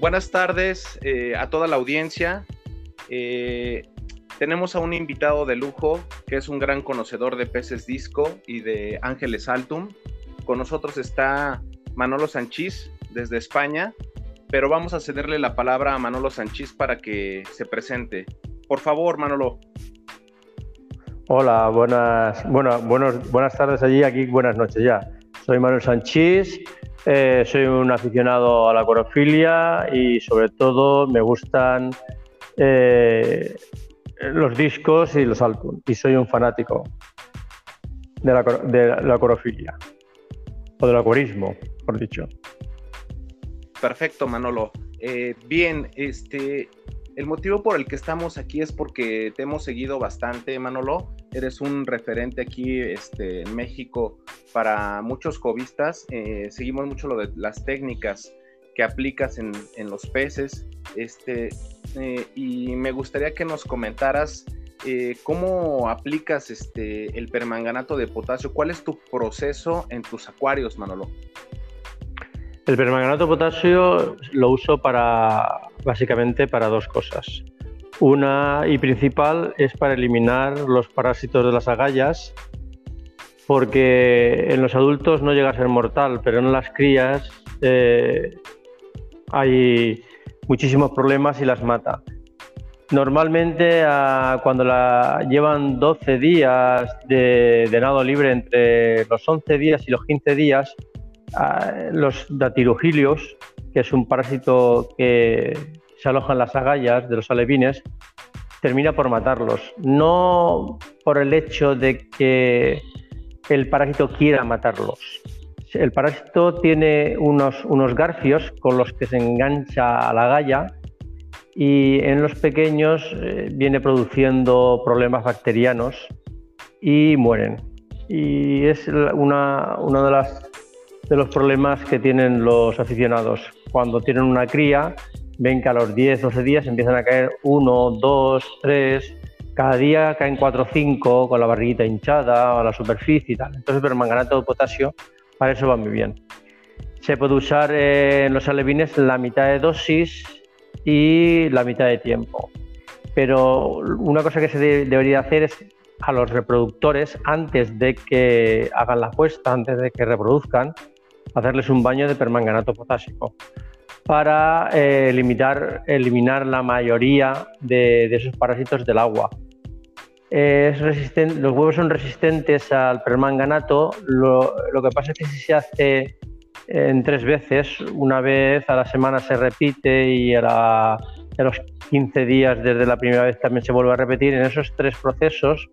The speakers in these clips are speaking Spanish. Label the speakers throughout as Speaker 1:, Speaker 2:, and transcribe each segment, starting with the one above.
Speaker 1: buenas tardes eh, a toda la audiencia. Eh, tenemos a un invitado de lujo que es un gran conocedor de peces disco y de ángeles altum. Con nosotros está Manolo Sanchís desde España, pero vamos a cederle la palabra a Manolo Sanchís para que se presente. Por favor, Manolo.
Speaker 2: Hola, buenas, bueno, buenos, buenas tardes allí, aquí buenas noches ya. Soy Manuel Sanchís, eh, soy un aficionado a la corofilia y sobre todo me gustan eh, los discos y los álbumes. Y soy un fanático de la, corofilia o del acuarismo, por dicho.
Speaker 1: Perfecto, Manolo. Eh, bien, este, el motivo por el que estamos aquí es porque te hemos seguido bastante, Manolo. Eres un referente aquí este, en México para muchos cobistas. Eh, seguimos mucho lo de las técnicas que aplicas en, los peces. Este, eh, y me gustaría que nos comentaras eh, cómo aplicas este, el permanganato de potasio. ¿Cuál es tu proceso en tus acuarios, Manolo?
Speaker 2: El permanganato de potasio lo uso para básicamente para dos cosas. Una y principal es para eliminar los parásitos de las agallas, porque en los adultos no llega a ser mortal, pero en las crías eh, hay muchísimos problemas y las mata. Normalmente cuando la llevan 12 días de, nado libre, entre los 11 días y los 15 días, los datirugilios, que es un parásito que se aloja en las agallas de los alevines, termina por matarlos. No por el hecho de que el parásito quiera matarlos. El parásito tiene unos, unos garfios con los que se engancha a la agalla y en los pequeños eh, viene produciendo problemas bacterianos y mueren. Y es una, una de las de los problemas que tienen los aficionados. Cuando tienen una cría, ven que a los 10, 12 días empiezan a caer 1, 2, 3, cada día caen 4 o 5 con la barriguita hinchada o la superficie y tal. Entonces el permanganato de potasio para eso va muy bien. Se puede usar en los alevines la mitad de dosis y la mitad de tiempo. Pero una cosa que se debería hacer es a los reproductores, antes de que hagan la puesta, antes de que reproduzcan, hacerles un baño de permanganato potásico para eh, limitar, eliminar la mayoría de, esos parásitos del agua. Es resistente, los huevos son resistentes al permanganato, lo, lo, que pasa es que si se hace en tres veces, una vez a la semana se repite y a, a los 15 días desde la primera vez también se vuelve a repetir, en esos tres procesos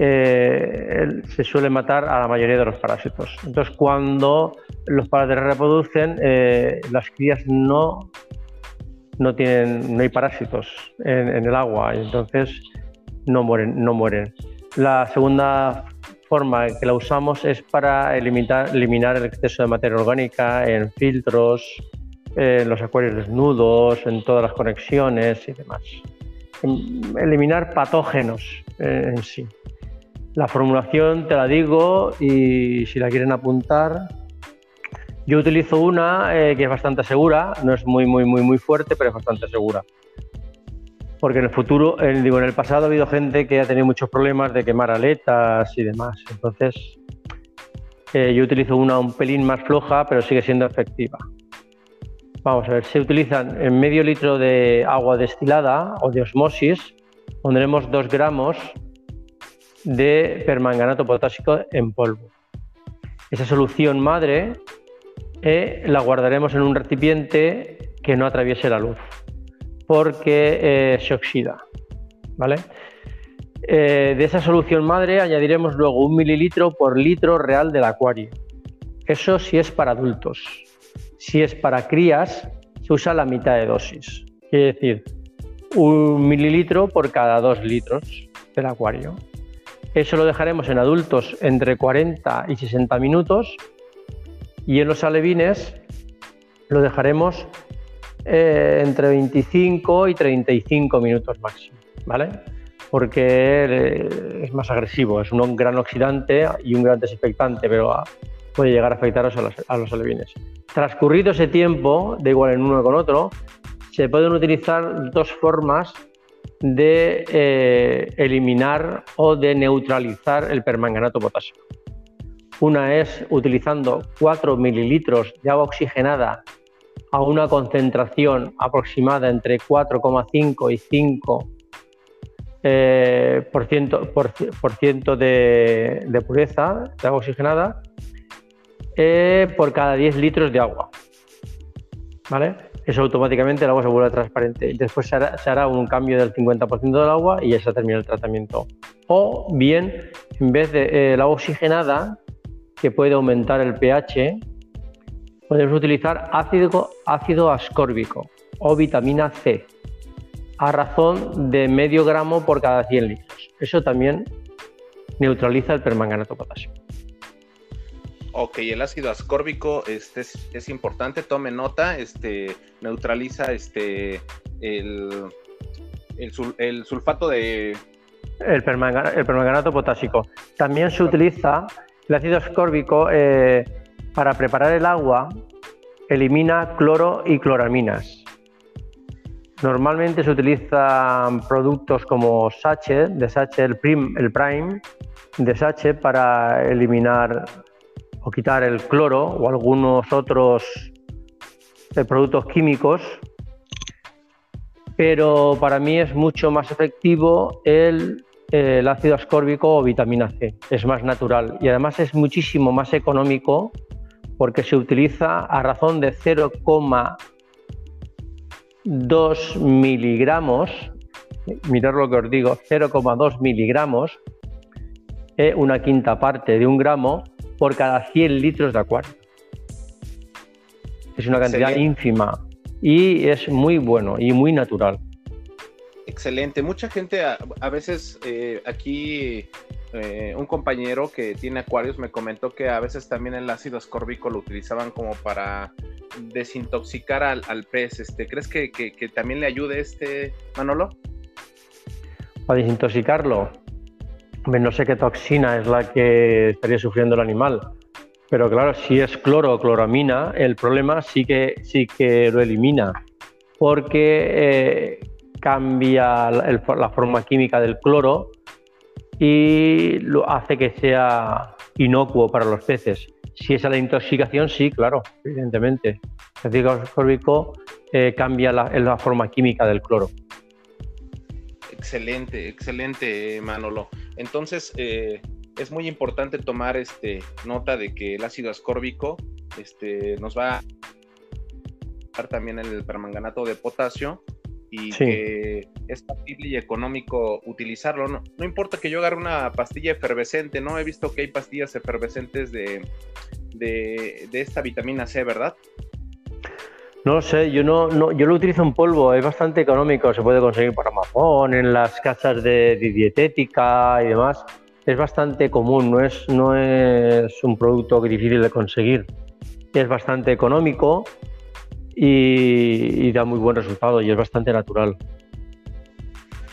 Speaker 2: eh, se suele matar a la mayoría de los parásitos. Entonces, cuando los parásitos reproducen, eh, las crías no, no, tienen, no hay parásitos en, el agua y entonces no mueren, no mueren. La segunda forma que la usamos es para eliminar, eliminar el exceso de materia orgánica en filtros, en los acuarios desnudos, en todas las conexiones y demás. Eliminar patógenos eh, en sí. La formulación te la digo y si la quieren apuntar, yo utilizo una eh, que es bastante segura, no es muy, muy, muy, muy fuerte, pero es bastante segura. Porque en el futuro, digo, en el pasado ha habido gente que ha tenido muchos problemas de quemar aletas y demás. Entonces, eh, yo utilizo una un pelín más floja, pero sigue siendo efectiva. Vamos a ver, se utilizan en medio litro de agua destilada o de osmosis, pondremos dos gramos de permanganato potásico en polvo. Esa solución madre eh, la guardaremos en un recipiente que no atraviese la luz, porque eh, se oxida. ¿vale? Eh, de esa solución madre añadiremos luego un mililitro por litro real del acuario. Eso sí es para adultos. Si es para crías, se usa la mitad de dosis. Quiere decir, un mililitro por cada dos litros del acuario. Eso lo dejaremos en adultos entre 40 y 60 minutos y en los alevines lo dejaremos eh, entre 25 y 35 minutos máximo, ¿vale? Porque eh, es más agresivo, es un gran oxidante y un gran desinfectante, pero puede llegar a afectar a los, alevines. Transcurrido ese tiempo, de igual en uno con otro, se pueden utilizar dos formas de eh, eliminar o de neutralizar el permanganato potásico. Una es utilizando 4 mililitros de agua oxigenada a una concentración aproximada entre 4,5 y 5 eh, por, ciento, de, pureza de agua oxigenada eh, por cada 10 litros de agua. ¿Vale? Eso automáticamente el agua se vuelve transparente. Después se hará, un cambio del 50% del agua y ya se termina el tratamiento. O bien, en vez de eh, agua oxigenada, que puede aumentar el pH, podemos utilizar ácido, ácido ascórbico o vitamina C a razón de medio gramo por cada 100 litros. Eso también neutraliza el permanganato potasio.
Speaker 1: Ok, el ácido ascórbico este, es, importante, tome nota, este, neutraliza este, el, el, sulfato de...
Speaker 2: El, permanganato potásico. También se utiliza el ácido ascórbico eh, para preparar el agua, elimina cloro y cloraminas. Normalmente se utilizan productos como Sache, de Sache, el, el Prime de Sache para eliminar o quitar el cloro o algunos otros eh, productos químicos, pero para mí es mucho más efectivo el, el, ácido ascórbico o vitamina C, es más natural y además es muchísimo más económico porque se utiliza a razón de 0,2 miligramos, mirad lo que os digo, 0,2 miligramos, eh, una quinta parte de un gramo por cada 100 litros de acuario. Es una cantidad ínfima y es muy bueno y muy natural.
Speaker 1: Excelente. Mucha gente a, veces eh, aquí eh, un compañero que tiene acuarios me comentó que a veces también el ácido ascórbico lo utilizaban como para desintoxicar al, pez. Este, ¿Crees que, que, también le ayude este Manolo?
Speaker 2: Para desintoxicarlo no sé qué toxina es la que estaría sufriendo el animal, pero claro, si es cloro o cloramina, el problema sí que, sí que lo elimina, porque eh, cambia la forma química del cloro y lo hace que sea inocuo para los peces. Si es la intoxicación, sí, claro, evidentemente. El ácido ascórbico eh, cambia la forma química del cloro.
Speaker 1: Excelente, excelente, Manolo. Entonces, eh, es muy importante tomar este, nota de que el ácido ascórbico este, nos va a dar también el permanganato de potasio y que es factible y económico utilizarlo. No, no, importa que yo agarre una pastilla efervescente, ¿no? He visto que hay pastillas efervescentes de, de, de esta vitamina C, ¿verdad?
Speaker 2: No sé, yo no, no, yo lo utilizo en polvo, es bastante económico, se puede conseguir por Amazon, en las casas de, dietética y demás. Es bastante común, no es, no es un producto difícil de conseguir. Es bastante económico y, da muy buen resultado y es bastante natural.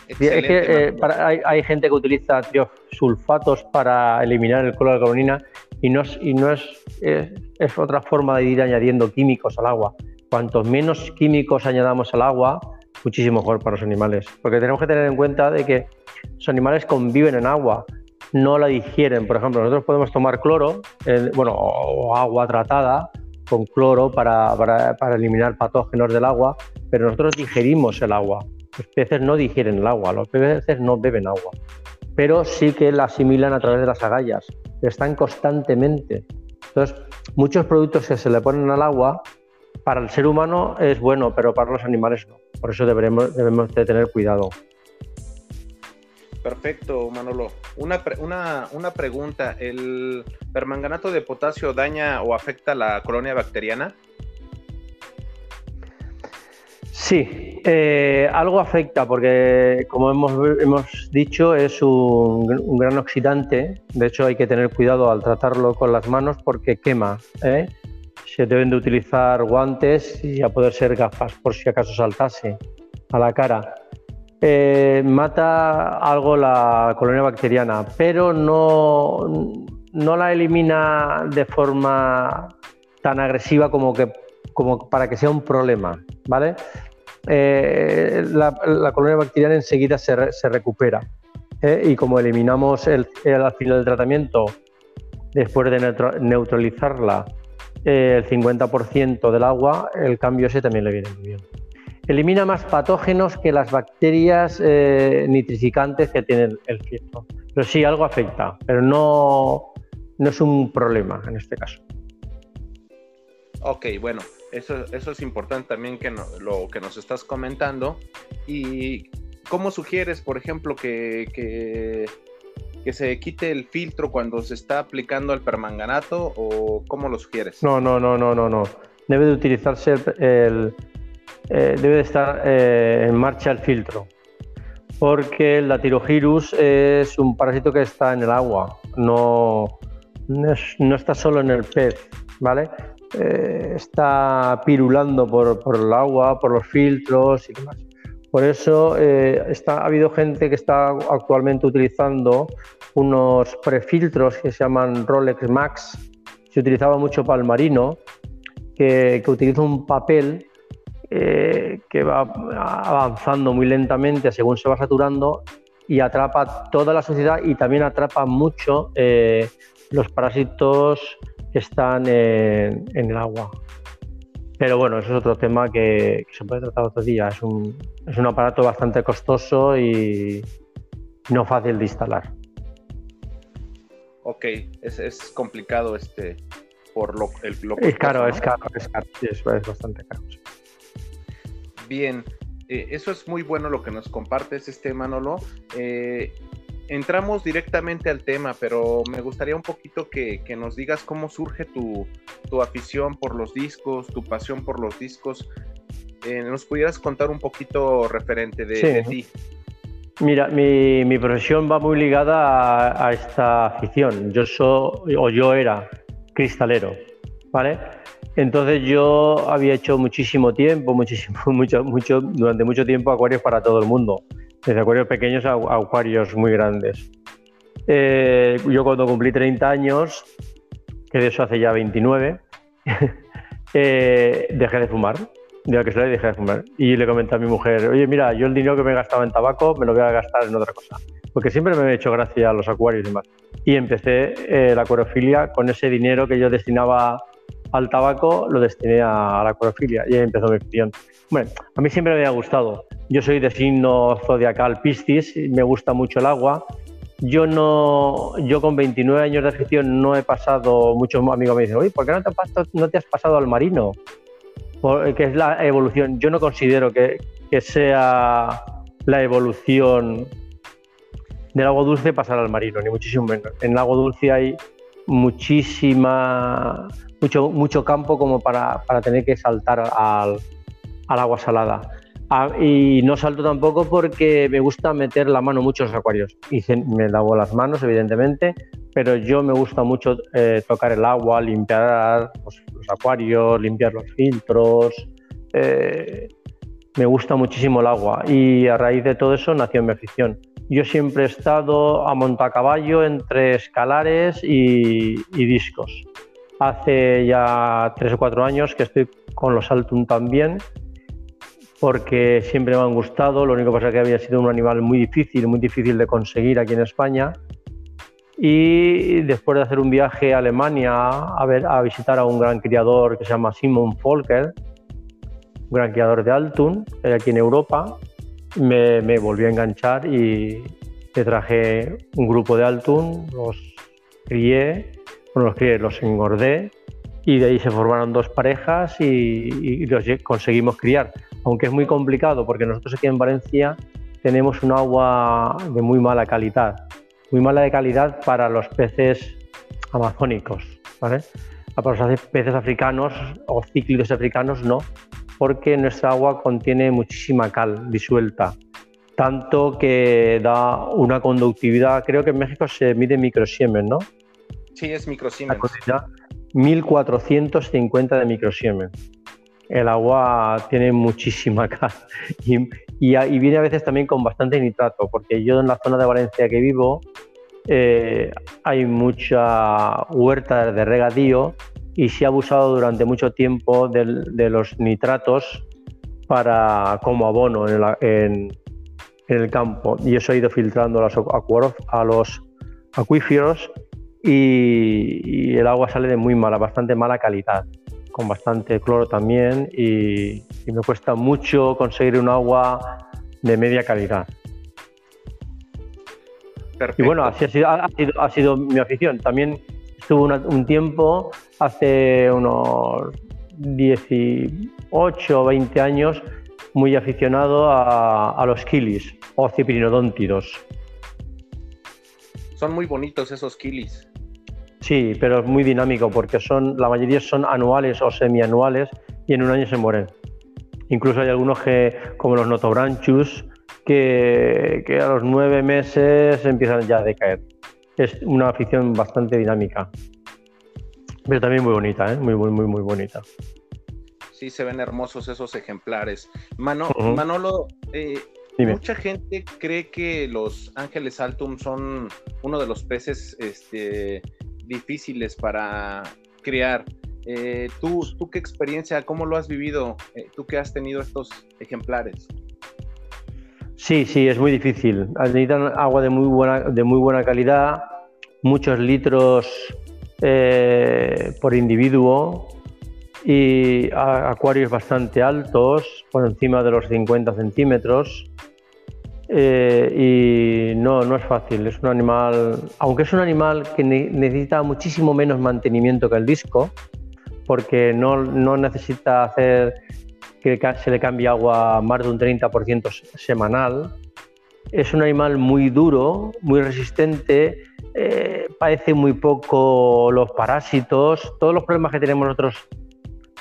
Speaker 2: Es que, eh, hay, gente que utiliza sulfatos para eliminar el color de carbonina y no, es, y no es, es otra forma de ir añadiendo químicos al agua cuantos menos químicos añadamos al agua, muchísimo mejor para los animales. Porque tenemos que tener en cuenta de que los animales conviven en agua, no la digieren. Por ejemplo, nosotros podemos tomar cloro, bueno, o agua tratada con cloro para, para, eliminar patógenos del agua, pero nosotros digerimos el agua. Los peces no digieren el agua, los peces no beben agua, pero sí que la asimilan a través de las agallas, están constantemente. Entonces, muchos productos que se le ponen al agua para el ser humano es bueno, pero para los animales no. Por eso debemos, debemos de tener cuidado.
Speaker 1: Perfecto, Manolo. Una, una, una, pregunta. ¿El permanganato de potasio daña o afecta la colonia bacteriana?
Speaker 2: Sí, eh, algo afecta porque, como hemos, hemos dicho, es un, un, gran oxidante. De hecho, hay que tener cuidado al tratarlo con las manos porque quema. ¿eh? Se deben de utilizar guantes y a poder ser gafas por si acaso saltase a la cara. Eh, mata algo la colonia bacteriana, pero no, no la elimina de forma tan agresiva como, que, como para que sea un problema, ¿vale? Eh, la, colonia bacteriana enseguida se, se recupera. ¿eh? Y como eliminamos el, al final del tratamiento, después de neutralizarla, eh, el 50% del agua, el cambio ese también le viene muy bien. Elimina más patógenos que las bacterias nitrificantes que tiene el filtro. Pero sí, algo afecta, pero no, no es un problema en este caso.
Speaker 1: Ok, bueno, eso, eso es importante también que lo que nos estás comentando. ¿Y cómo sugieres, por ejemplo, que, se quite el filtro cuando se está aplicando el permanganato o cómo lo sugieres?
Speaker 2: No, no, no, no, no, no. Debe de utilizarse el, eh, debe de estar eh, en marcha el filtro porque el Latirogirus es un parásito que está en el agua, no, no, está solo en el pez, ¿vale? Eh, está pirulando por, el agua, por los filtros y demás. Por eso eh, ha habido gente que está actualmente utilizando unos prefiltros que se llaman Rolex Max. Se utilizaba mucho para el marino, que, utiliza un papel eh, que va avanzando muy lentamente según se va saturando y atrapa toda la suciedad y también atrapa mucho los parásitos que están en, el agua. Pero bueno, eso es otro tema que, se puede tratar otro día. Es un, es un aparato bastante costoso y no fácil de instalar.
Speaker 1: Ok, es, es complicado este por lo, el,
Speaker 2: lo Es caro, es caro, es caro, es, bastante caro.
Speaker 1: Bien, eh, eso es muy bueno lo que nos compartes, este Manolo. Eh, entramos directamente al tema, pero me gustaría un poquito que, nos digas cómo surge tu, afición por los discos, tu pasión por los discos. Eh, ¿Nos pudieras contar un poquito referente de, ti?
Speaker 2: Mira, mi, profesión va muy ligada a, esta afición. Yo soy, o yo era cristalero, ¿vale? Entonces yo había hecho muchísimo tiempo, muchísimo, mucho, mucho, durante mucho tiempo acuarios para todo el mundo desde acuarios pequeños a, acuarios muy grandes. Eh, yo cuando cumplí 30 años, que de eso hace ya 29, eh, dejé de fumar. De que se dejé de fumar. Y le comenté a mi mujer, oye, mira, yo el dinero que me gastaba en tabaco me lo voy a gastar en otra cosa. Porque siempre me he hecho gracia a los acuarios y demás. Y empecé eh, la acuariofilia con ese dinero que yo destinaba al tabaco, lo destiné a, la acuariofilia. Y ahí empezó mi afición. Bueno, a mí siempre me había gustado. Yo soy de signo zodiacal Piscis, me gusta mucho el agua. Yo no, yo con 29 años de afición no he pasado, muchos amigos me dicen, ¿por qué no te, no te has pasado al marino? que es la evolución. Yo no considero que, que sea la evolución del agua dulce pasar al marino, ni muchísimo menos. En el agua dulce hay muchísima, mucho, mucho campo como para, para tener que saltar al, al agua salada. Ah, y no salto tampoco porque me gusta meter la mano mucho en los acuarios. Y me lavo las manos, evidentemente, pero yo me gusta mucho eh, tocar el agua, limpiar los, acuarios, limpiar los filtros. Eh, me gusta muchísimo el agua y a raíz de todo eso nació mi afición. Yo siempre he estado a montacaballo entre escalares y discos. Hace ya tres o cuatro años que estoy con los Altum también porque siempre me han gustado. Lo único que pasa es que había sido un animal muy difícil, muy difícil de conseguir aquí en España. Y después de hacer un viaje a Alemania a, visitar a un gran criador que se llama Simon Volker, un gran criador de Altun, aquí en Europa, me, me volví a enganchar y te traje un grupo de Altun, los crié, bueno, los crié, los engordé y de ahí se formaron dos parejas y, y los conseguimos criar aunque es muy complicado porque nosotros aquí en Valencia tenemos un agua de muy mala calidad, muy mala de calidad para los peces amazónicos, ¿vale? Para los peces africanos o cíclidos africanos no, porque nuestra agua contiene muchísima cal disuelta, tanto que da una conductividad, creo que en México se mide microsiemen, ¿no?
Speaker 1: Sí, es microsiemen.
Speaker 2: 1450 de microsiemen el agua tiene muchísima cal y, viene a veces también con bastante nitrato, porque yo en la zona de Valencia que vivo eh, hay mucha huerta de regadío y se ha abusado durante mucho tiempo de los nitratos para, como abono en, el campo. Y eso ha ido filtrando a los, a los acuíferos y, el agua sale de muy mala, bastante mala calidad, con bastante cloro también y, me cuesta mucho conseguir un agua de media calidad. Y bueno, así ha sido, ha sido, mi afición. También estuve un tiempo, hace unos 18 o 20 años, muy aficionado a, los kilis o ciprinodóntidos.
Speaker 1: Son muy bonitos esos kilis.
Speaker 2: Sí, pero es muy dinámico porque son, la mayoría son anuales o semianuales y en un año se mueren. Incluso hay algunos que, como los notobranchus, que, que a los nueve meses empiezan ya a decaer. Es una afición bastante dinámica. Pero también muy bonita, ¿eh? muy, muy, muy, muy bonita.
Speaker 1: Sí, se ven hermosos esos ejemplares. Manolo, eh, mucha gente cree que los ángeles altum son uno de los peces este, difíciles para criar. Eh, ¿tú, ¿Tú qué experiencia, cómo lo has vivido? Eh, ¿Tú que has tenido estos ejemplares?
Speaker 2: Sí, sí, es muy difícil. Necesitan agua de muy buena, de muy buena calidad, muchos litros eh, por individuo y acuarios bastante altos, por encima de los 50 centímetros. Eh, y no, no es fácil, es un animal, aunque es un animal que necesita muchísimo menos mantenimiento que el disco, porque no, no necesita hacer que se le cambie agua más de un 30% semanal. Es un animal muy duro, muy resistente, eh, padece muy poco los parásitos, todos los problemas que tenemos nosotros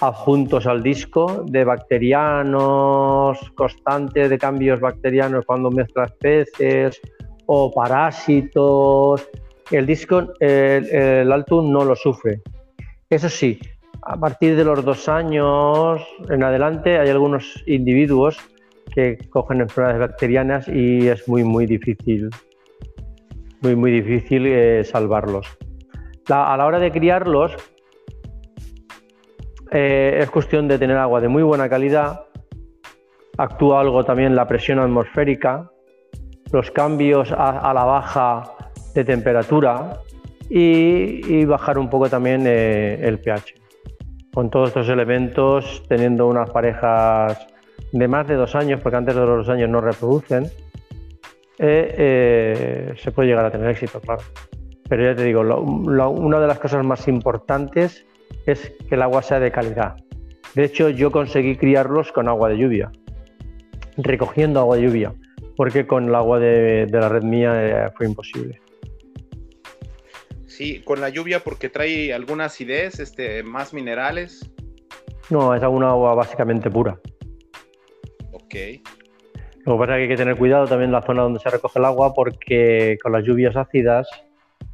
Speaker 2: adjuntos al disco de bacterianos constantes, de cambios bacterianos cuando mezcla especies o parásitos. El disco, el, el Altum no lo sufre. Eso sí, a partir de los dos años en adelante hay algunos individuos que cogen enfermedades bacterianas y es muy, muy difícil, muy, muy difícil eh, salvarlos. a la hora de criarlos, eh, es cuestión de tener agua de muy buena calidad. Actúa algo también la presión atmosférica, los cambios a, la baja de temperatura y, bajar un poco también eh, el pH. Con todos estos elementos, teniendo unas parejas de más de dos años, porque antes de los dos años no reproducen, eh, se puede llegar a tener éxito, claro. Pero ya te digo, una de las cosas más importantes es que el agua sea de calidad. De hecho, yo conseguí criarlos con agua de lluvia, recogiendo agua de lluvia, porque con el agua de, la red mía eh, fue imposible.
Speaker 1: Sí, con la lluvia porque trae alguna acidez, este, más minerales.
Speaker 2: No, es una agua básicamente pura.
Speaker 1: Ok.
Speaker 2: Lo que pasa es que hay que tener cuidado también en la zona donde se recoge el agua porque con las lluvias ácidas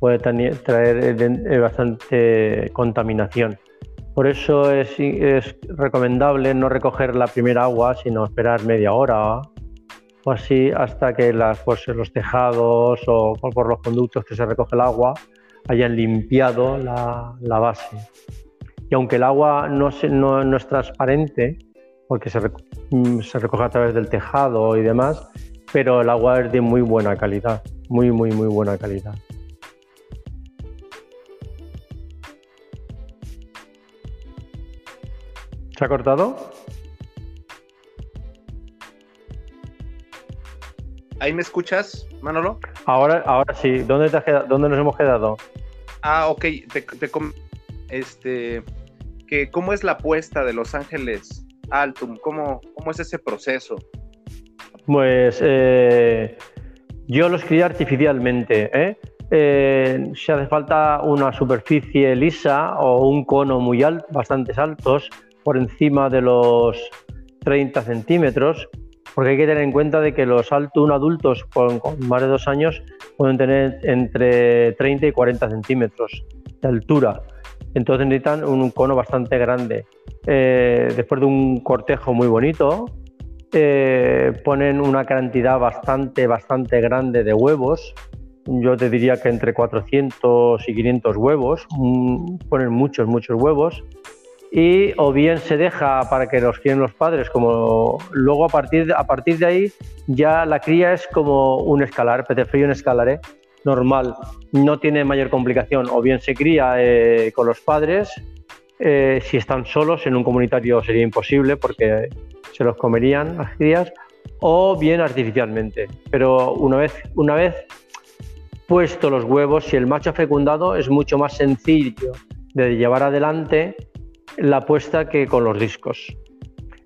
Speaker 2: puede traer eh, bastante contaminación. Por eso es, recomendable no recoger la primera agua, sino esperar media hora o así hasta que las, pues, los tejados o por los conductos que se recoge el agua hayan limpiado la, base. Y aunque el agua no, no, es transparente, porque se, mm, se recoge a través del tejado y demás, pero el agua es de muy buena calidad, muy, muy, muy buena calidad. ¿Se ha cortado?
Speaker 1: ¿Ahí me escuchas, Manolo?
Speaker 2: Ahora, ahora sí. ¿Dónde, ¿Dónde nos hemos quedado?
Speaker 1: Ah, ok. Te, este, que, ¿Cómo es la apuesta de Los Ángeles Altum? ¿Cómo, cómo es ese proceso?
Speaker 2: Pues eh, yo los crié artificialmente. ¿eh? ¿eh? si hace falta una superficie lisa o un cono muy alto, bastante altos, por encima de los 30 centímetros, porque hay que tener en cuenta de que los altos adultos con, más de dos años pueden tener entre 30 y 40 centímetros de altura. Entonces necesitan un cono bastante grande. Eh, después de un cortejo muy bonito, eh, ponen una cantidad bastante, bastante grande de huevos yo te diría que entre 400 y 500 huevos, mm, ponen muchos, muchos huevos, y o bien se deja para que los críen los padres, como luego a partir, a partir de ahí ya la cría es como un escalar, petrefrío en escalar, ¿eh? normal, no tiene mayor complicación, o bien se cría eh, con los padres, eh, si están solos en un comunitario sería imposible porque se los comerían las crías, o bien artificialmente, pero una vez, una vez puesto los huevos, si el macho ha fecundado, es mucho más sencillo de llevar adelante la puesta que con los discos.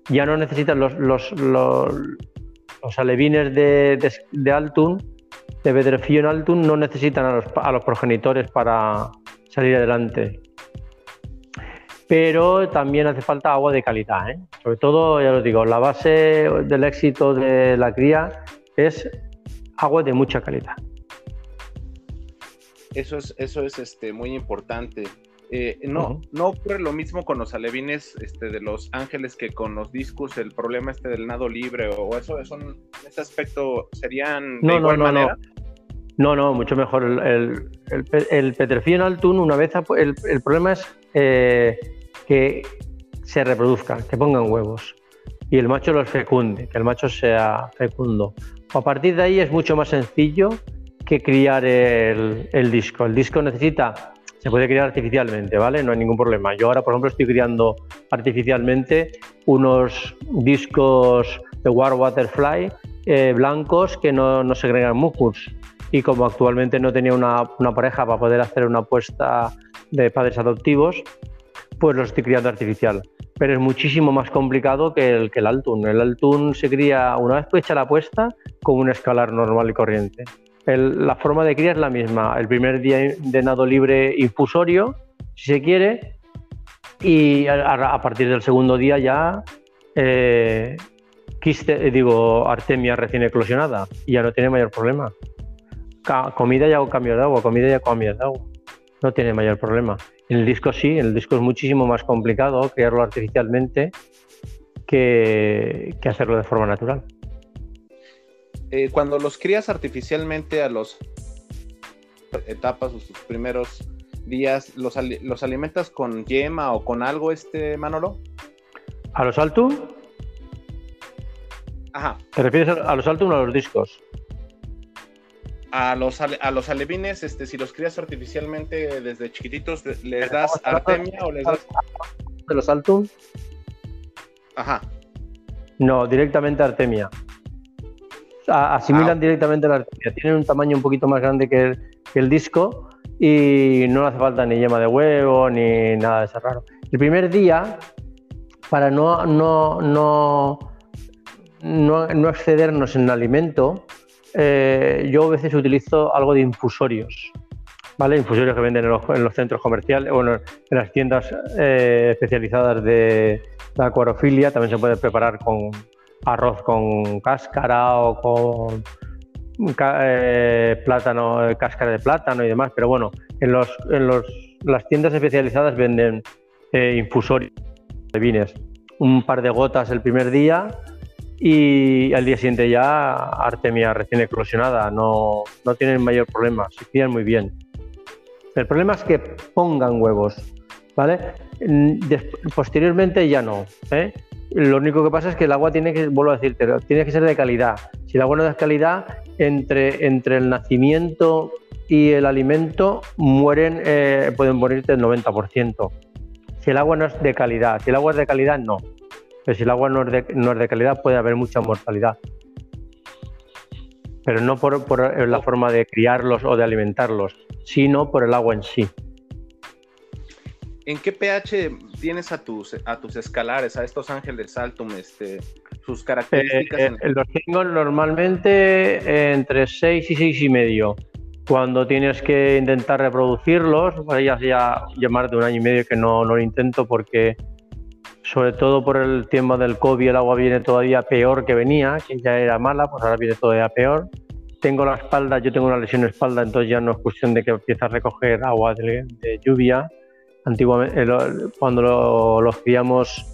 Speaker 2: Ya no necesitan los, los, los, alevines de, de, de Altun, de en Altun, no necesitan a los, a los progenitores para salir adelante. Pero también hace falta agua de calidad. ¿eh? Sobre todo, ya lo digo, la base del éxito de la cría es agua de mucha calidad.
Speaker 1: Eso es, eso es este, muy importante. Eh, no, no ocurre lo mismo con los alevines este, de los ángeles que con los discos, el problema este del nado libre o eso, eso en ese aspecto serían de igual manera.
Speaker 2: No. no, mucho mejor. El, el, el, altun, una vez, el, el problema es eh, que se reproduzca, que pongan huevos y el macho los fecunde, que el macho sea fecundo. A partir de ahí es mucho más sencillo que criar el, disco. El disco necesita, se puede criar artificialmente, ¿vale? No hay ningún problema. Yo ahora, por ejemplo, estoy criando artificialmente unos discos de War Waterfly eh, blancos que no, no segregan mucus. Y como actualmente no tenía una, una pareja para poder hacer una apuesta de padres adoptivos, pues los estoy criando artificial. Pero es muchísimo más complicado que el, que el Altun. El Altun se cría una vez hecha la apuesta con un escalar normal y corriente la forma de cría es la misma. El primer día de nado libre infusorio, si se quiere, y a, partir del segundo día ya eh, quiste, digo, artemia recién eclosionada y ya no tiene mayor problema. comida y hago cambio de agua, comida y hago cambio de agua. No tiene mayor problema. En el disco sí, en el disco es muchísimo más complicado criarlo artificialmente que hacerlo de forma natural.
Speaker 1: Eh, cuando los crías artificialmente a los etapas o sus primeros días, ¿los, los alimentas con yema o con algo, este Manolo?
Speaker 2: ¿A los Altum?
Speaker 1: Ajá.
Speaker 2: ¿Te refieres a los Altum o a los discos?
Speaker 1: A los, a los alevines, este, si los crías artificialmente desde chiquititos, ¿les das artemia o les das...?
Speaker 2: ¿De los Altum?
Speaker 1: Ajá.
Speaker 2: No, directamente artemia asimilan ah. directamente la arteria. Tienen un tamaño un poquito más grande que el, disco y no hace falta ni yema de huevo ni nada de eso raro. El primer día, para no, no, no, no, excedernos en el alimento, eh, yo a veces utilizo algo de infusorios. ¿Vale? Infusorios que venden en los, centros comerciales, bueno, en las tiendas eh, especializadas de, de acuarofilia, también se puede preparar con, arroz con cáscara o con eh, plátano, cáscara de plátano y demás, pero bueno, en, los, en los, las tiendas especializadas venden eh, infusorios de vines, un par de gotas el primer día y al día siguiente ya artemia recién eclosionada, no, no tienen mayor problema, se crían muy bien. El problema es que pongan huevos, ¿vale? Posteriormente ya no, ¿eh? Lo único que pasa es que el agua tiene que, vuelvo a decirte, tiene que ser de calidad. Si el agua no es de calidad, entre, entre el nacimiento y el alimento mueren, eh, pueden morirte el 90%. Si el agua no es de calidad, si el agua es de calidad, no. Pero si el agua no es de, no es de calidad, puede haber mucha mortalidad. Pero no por la forma de criarlos o de alimentarlos, sino por el agua en sí.
Speaker 1: ¿En qué pH tienes a tus, a tus escalares, a estos ángeles Altum, este, sus características?
Speaker 2: Eh, eh, los tengo normalmente entre 6 y 6 y medio. Cuando tienes que intentar reproducirlos, pues ya ya, más de un año y medio que no, no lo intento porque sobre todo por el tiempo del COVID el agua viene todavía peor que venía, que ya era mala, pues ahora viene todavía peor. Tengo la espalda, yo tengo una lesión en espalda, entonces ya no es cuestión de que empieces a recoger agua de lluvia Antiguamente, eh, cuando los criamos,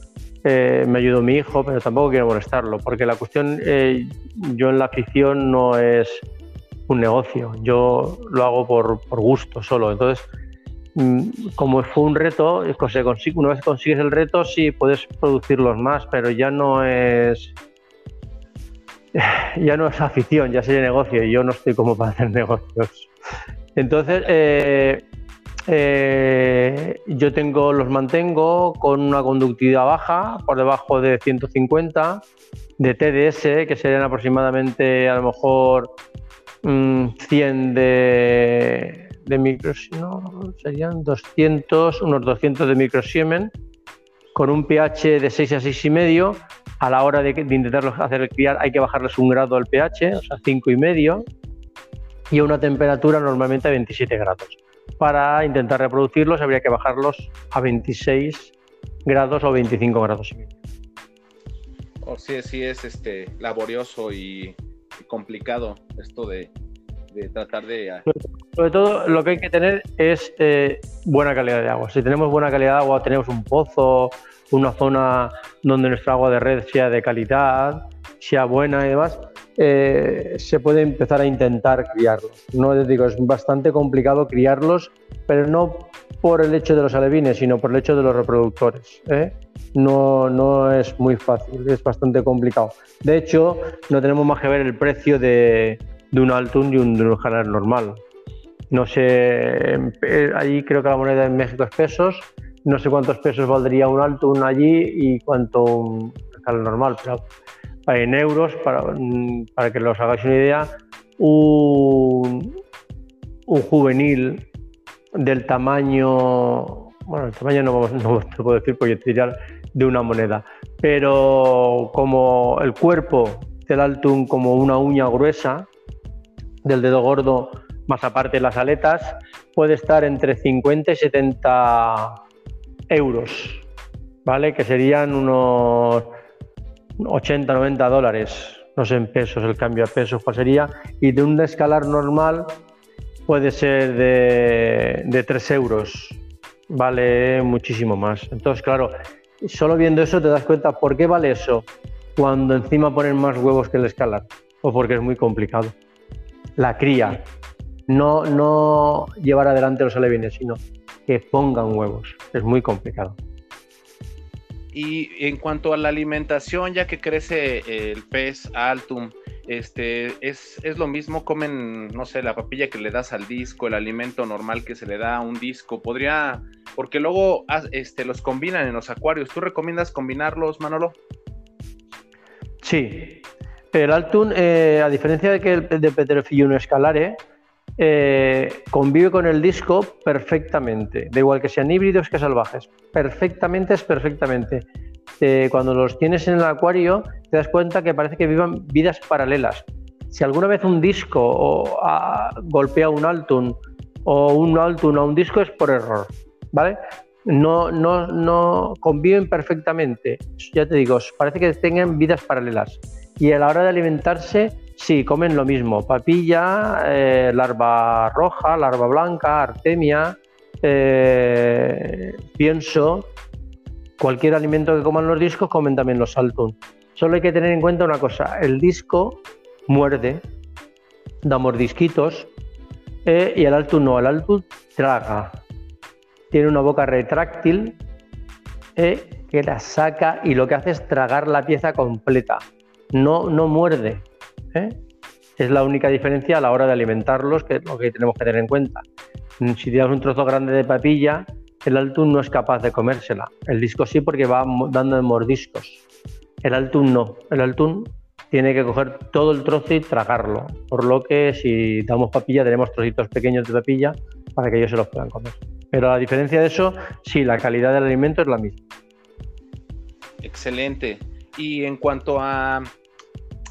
Speaker 2: eh, me ayudó mi hijo, pero tampoco quiero molestarlo, porque la cuestión, eh, yo en la afición no es un negocio. Yo lo hago por, gusto solo. Entonces, mm, como fue un reto, una vez consigues el reto, sí puedes producirlos más, pero ya no es ya no es afición, ya sería negocio y yo no estoy como para hacer negocios. Entonces, eh, eh, yo tengo, los mantengo con una conductividad baja, por debajo de 150, de TDS, que serían aproximadamente a lo mejor 100 mm, de, de micros, serían 200, unos 200 de microsiemen, con un pH de 6 a 6,5. A la hora de, de intentar hacer criar hay que bajarles un grado al pH, o sea, 5,5, y a una temperatura normalmente de 27 grados. Para intentar reproducirlos habría que bajarlos a 26 grados o 25 grados y medio.
Speaker 1: Oh, sí, sí es este, laborioso y complicado esto de, tratar de...
Speaker 2: Sobre todo lo que hay que tener es eh, buena calidad de agua. Si tenemos buena calidad de agua, tenemos un pozo, una zona donde nuestra agua de red sea de calidad, sea buena y demás, eh, se puede empezar a intentar criarlos. No les digo, es bastante complicado criarlos, pero no por el hecho de los alevines, sino por el hecho de los reproductores. ¿eh? No, no es muy fácil, es bastante complicado. De hecho, no tenemos más que ver el precio de, un Altun y un, de un normal. No sé, eh, allí creo que la moneda en México es pesos, no sé cuántos pesos valdría un Altun allí y cuánto un canal normal, en euros, para, para que los hagáis una idea, un, un juvenil del tamaño, bueno, el tamaño no, no te puedo decir porque te de una moneda, pero como el cuerpo del Altum como una uña gruesa del dedo gordo más aparte las aletas, puede estar entre 50 y 70 euros, ¿vale? Que serían unos 80, 90 dólares, no sé en pesos, el cambio a pesos cuál sería, y de un escalar normal puede ser de, de 3 euros, vale muchísimo más. Entonces, claro, solo viendo eso te das cuenta por qué vale eso cuando encima ponen más huevos que el escalar, o porque es muy complicado. La cría, no, no llevar adelante los alevines, sino que pongan huevos, es muy complicado.
Speaker 1: Y en cuanto a la alimentación, ya que crece el pez altum, este, es, es, lo mismo, comen, no sé, la papilla que le das al disco, el alimento normal que se le da a un disco, podría, porque luego este, los combinan en los acuarios. ¿Tú recomiendas combinarlos, Manolo?
Speaker 2: Sí, el altun, eh, a diferencia de que el de Peterofillo escalare, eh, convive con el disco perfectamente, da igual que sean híbridos que salvajes, perfectamente es perfectamente. Eh, cuando los tienes en el acuario te das cuenta que parece que vivan vidas paralelas. Si alguna vez un disco o, golpea un Altun o un Altun a un disco es por error, ¿vale? No, no, no conviven perfectamente. Ya te digo, parece que tengan vidas paralelas. Y a la hora de alimentarse Sí, comen lo mismo, papilla, eh, larva roja, larva blanca, artemia, eh, pienso, cualquier alimento que coman los discos comen también los saltun. Solo hay que tener en cuenta una cosa, el disco muerde, da mordisquitos eh, y el altun no, el altun traga. Tiene una boca retráctil que la saca y lo que hace es tragar la pieza completa. No, no muerde, ¿eh? Es la única diferencia a la hora de alimentarlos, que es lo que tenemos que tener en cuenta. Si tienes un trozo grande de papilla, el altun no es capaz de comérsela. El disco sí porque va dando mordiscos. El altun no. El altun tiene que coger todo el trozo y tragarlo. Por lo que si damos papilla tenemos trocitos pequeños de papilla para que ellos se los puedan comer. Pero a diferencia de eso, sí, la calidad del alimento es la misma.
Speaker 1: Excelente. Y en cuanto a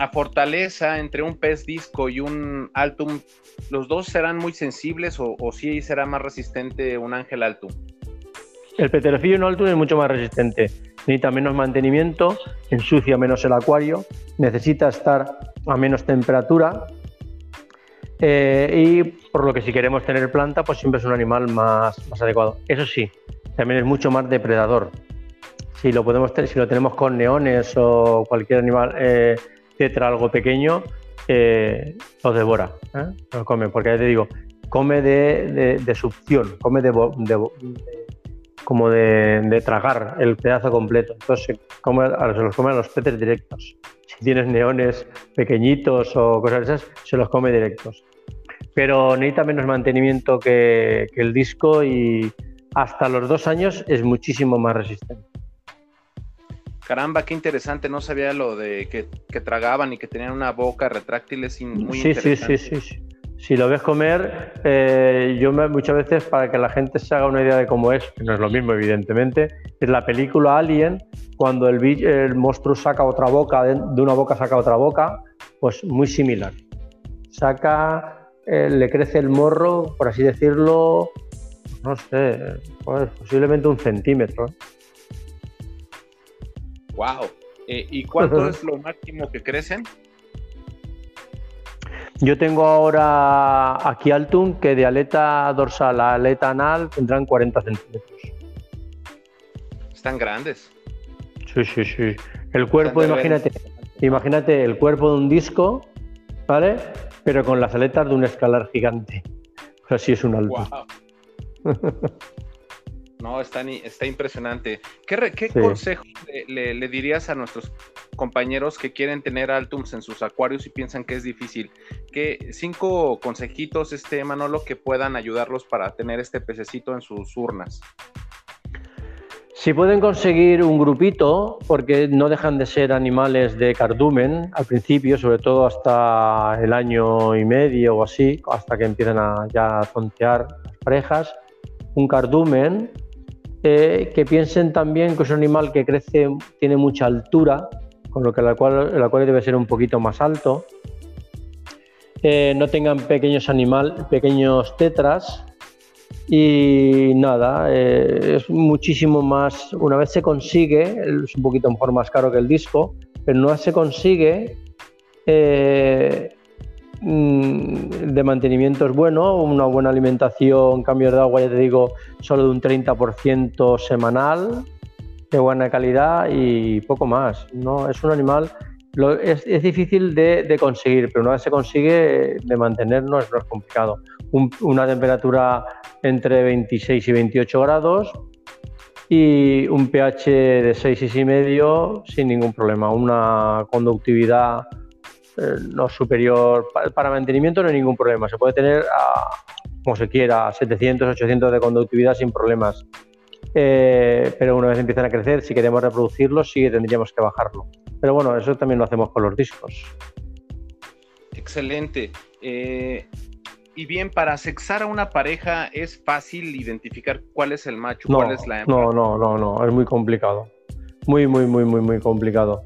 Speaker 1: a fortaleza entre un pez disco y un altum, ¿los dos serán muy sensibles o, o sí será más resistente un ángel altum?
Speaker 2: El peterofillo no altum es mucho más resistente, necesita menos mantenimiento, ensucia menos el acuario, necesita estar a menos temperatura eh, y por lo que si queremos tener planta, pues siempre es un animal más, más adecuado. Eso sí, también es mucho más depredador. Si lo podemos si lo tenemos con neones o cualquier animal eh, algo pequeño, eh, lo devora, ¿eh? lo come, porque ya te digo, come de, de, succión, come de, como de, tragar el pedazo completo. Entonces se, come, se los come a los peces directos. Si tienes neones pequeñitos o cosas esas, se los come directos. Pero necesita menos mantenimiento que el disco y hasta los dos años es muchísimo más resistente.
Speaker 1: Caramba, qué interesante, no sabía lo de que, tragaban y que tenían una boca retráctil, es muy
Speaker 2: sí,
Speaker 1: interesante.
Speaker 2: Sí, sí, sí, Si lo ves comer, eh, yo muchas veces para que la gente se haga una idea de cómo es, que no es lo mismo evidentemente, es la película Alien, cuando el, el monstruo saca otra boca, de, una boca saca otra boca, pues muy similar. Saca, eh, le crece el morro, por así decirlo, no sé, pues posiblemente un centímetro.
Speaker 1: Wow. Eh, ¿Y cuánto es lo máximo que crecen?
Speaker 2: Yo tengo ahora aquí Altum que de aleta dorsal a aleta anal tendrán 40 centímetros.
Speaker 1: Están grandes.
Speaker 2: Sí, sí, sí. El cuerpo, imagínate, imagínate el cuerpo de un disco, ¿vale? Pero con las aletas de un escalar gigante. Así es un alto.
Speaker 1: No, está, está impresionante. ¿Qué, qué consejo le, dirías a nuestros compañeros que quieren tener Altums en sus acuarios y piensan que es difícil? ¿Qué cinco consejitos, este Manolo, que puedan ayudarlos para tener este pececito en sus urnas?
Speaker 2: Si pueden conseguir un grupito, porque no dejan de ser animales de cardumen al principio, sobre todo hasta el año y medio o así, hasta que empiezan a ya tontear las parejas, un cardumen eh, que piensen también que es un animal que crece, tiene mucha altura, con lo que el acuario, debe ser un poquito más alto. Eh, no tengan pequeños animales, pequeños tetras. Y nada, eh, es muchísimo más. Una vez se consigue, es un poquito mejor más caro que el disco, pero una vez se consigue, Mm, de mantenimiento es bueno, una buena alimentación, cambios de agua, ya te digo, solo de un 30% semanal, de buena calidad y poco más. ¿no? Es un animal, es, difícil de, conseguir, pero una vez se consigue, de mantener no es, complicado. una temperatura entre 26 y 28 grados y un pH de 6 y medio sin ningún problema, una conductividad eh, no superior. Para, mantenimiento no hay ningún problema. Se puede tener como se quiera, 700, 800 de conductividad sin problemas. Eh, pero una vez empiezan a crecer, si queremos reproducirlos, sí tendríamos que bajarlo. Pero bueno, eso también lo hacemos con los discos.
Speaker 1: Excelente. Eh, y bien, para sexar a una pareja, ¿es fácil identificar cuál es el macho, cuál es la
Speaker 2: hembra? No, no, no, no, es muy complicado. Muy, muy, muy, muy, muy complicado.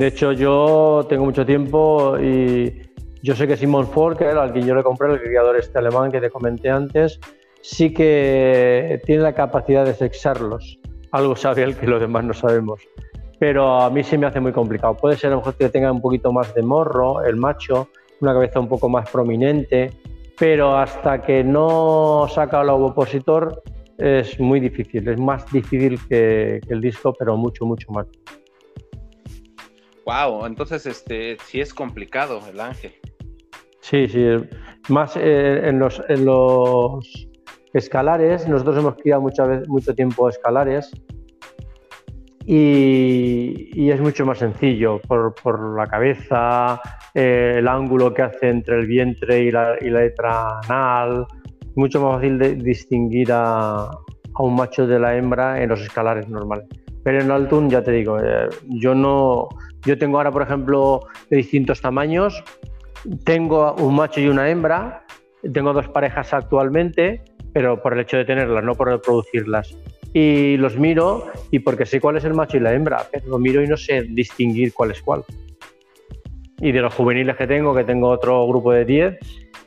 Speaker 2: De hecho, yo tengo mucho tiempo y yo sé que Simon Forker, al que yo le compré, el criador este alemán que te comenté antes, sí que tiene la capacidad de sexarlos. Algo sabe él que los demás no sabemos. Pero a mí sí me hace muy complicado. Puede ser a lo mejor que tenga un poquito más de morro, el macho, una cabeza un poco más prominente, pero hasta que no saca el ovopositor es muy difícil. Es más difícil que, que el disco, pero mucho, mucho más.
Speaker 1: Wow, entonces este sí es complicado el ángel.
Speaker 2: Sí, sí, más eh, en, los, escalares, nosotros hemos criado mucha vez, mucho tiempo escalares y, es mucho más sencillo por, la cabeza, eh, el ángulo que hace entre el vientre y la, letra anal, mucho más fácil de distinguir a, a, un macho de la hembra en los escalares normales. Pero en Altun, ya te digo, eh, yo no, yo tengo ahora, por ejemplo, de distintos tamaños. Tengo un macho y una hembra. Tengo dos parejas actualmente, pero por el hecho de tenerlas, no por reproducirlas. Y los miro y porque sé cuál es el macho y la hembra, pero lo miro y no sé distinguir cuál es cuál. Y de los juveniles que tengo, que tengo otro grupo de 10,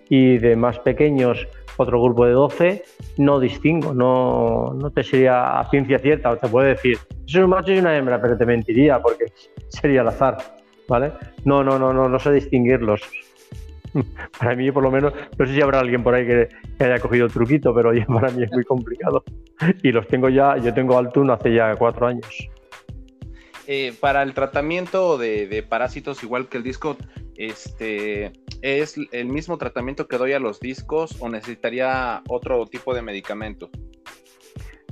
Speaker 2: y de más pequeños otro grupo de 12, no distingo, no, no te sería a ciencia cierta, o te puedo decir, es un macho y una hembra, pero te mentiría porque sería al azar, ¿vale? No, no, no, no, no sé distinguirlos. Para mí, por lo menos, no sé si habrá alguien por ahí que, haya cogido el truquito, pero para mí es muy complicado. Y los tengo ya, yo tengo Altun hace ya cuatro años.
Speaker 1: Eh, para el tratamiento de, parásitos, igual que el disco, este, ¿es el mismo tratamiento que doy a los discos o necesitaría otro tipo de medicamento?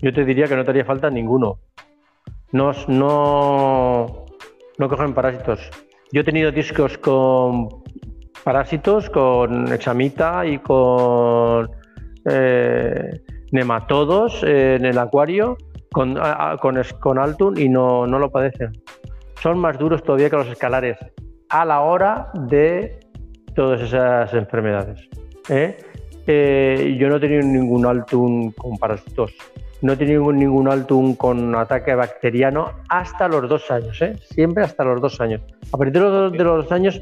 Speaker 2: Yo te diría que no te haría falta ninguno. No, no, no cogen parásitos. Yo he tenido discos con parásitos, con examita y con eh, nematodos en el acuario, con, con, con Altun y no, no lo padecen. Son más duros todavía que los escalares a la hora de todas esas enfermedades. ¿eh? Eh, yo no he tenido ningún Altun con parásitos, no he tenido ningún Altun con ataque bacteriano hasta los dos años, ¿eh? siempre hasta los dos años. A partir de los, dos años,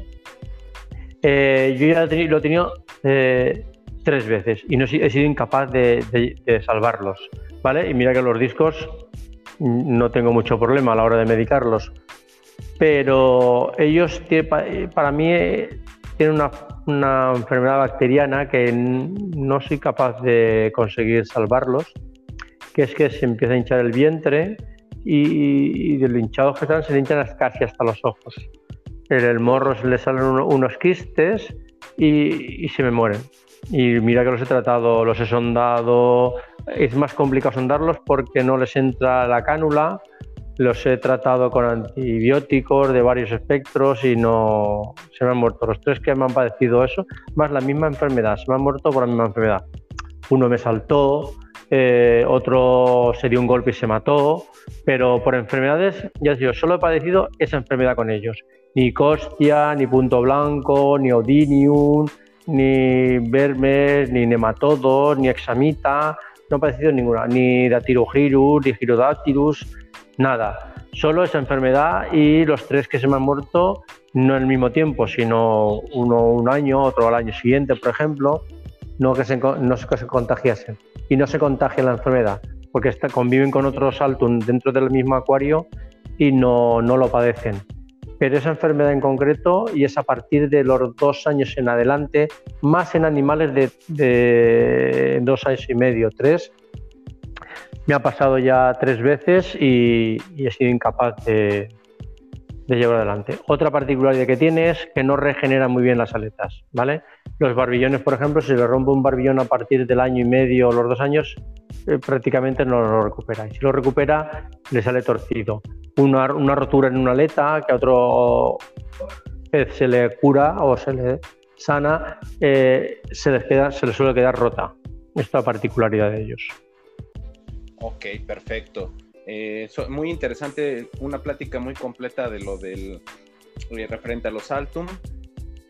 Speaker 2: yo ya lo he tenido tres veces y no he sido incapaz de, salvarlos. ¿Vale? Y mira que los discos no tengo mucho problema a la hora de medicarlos pero ellos, para mí, tienen una, enfermedad bacteriana que no soy capaz de conseguir salvarlos, que es que se empieza a hinchar el vientre y, del hinchado que están se le hinchan casi hasta los ojos. En el morro se le salen unos quistes y, y se me mueren. Y mira que los he tratado, los he sondado. Es más complicado sondarlos porque no les entra la cánula los he tratado con antibióticos de varios espectros y no se me han muerto. Los tres que me han padecido eso, más la misma enfermedad, se me han muerto por la misma enfermedad. Uno me saltó, eh, otro se dio un golpe y se mató, pero por enfermedades, ya digo, solo he padecido esa enfermedad con ellos. Ni costia, ni punto blanco, ni odinium, ni vermes, ni nematodos, ni examita, no he padecido ninguna, ni datirohirus, ni girodactylus, nada. Solo esa enfermedad y los tres que se me han muerto, no al mismo tiempo, sino uno un año, otro al año siguiente, por ejemplo, no que se, no que se contagiasen. Y no se contagia la enfermedad, porque está, conviven con otros altum dentro del mismo acuario y no, no lo padecen. Pero esa enfermedad en concreto, y es a partir de los dos años en adelante, más en animales de, dos años y medio, tres, me ha pasado ya tres veces y, he sido incapaz de, llevar adelante. Otra particularidad que tiene es que no regenera muy bien las aletas, ¿vale? Los barbillones, por ejemplo, si se le rompe un barbillón a partir del año y medio o los dos años, eh, prácticamente no lo recupera. Y si lo recupera, le sale torcido. Una, rotura en una aleta que a otro pez se le cura o se le sana, eh, se, les queda, se le suele quedar rota. Esta particularidad de ellos.
Speaker 1: Ok, perfecto. Eh, muy interesante, una plática muy completa de lo del eh, referente a los Altum.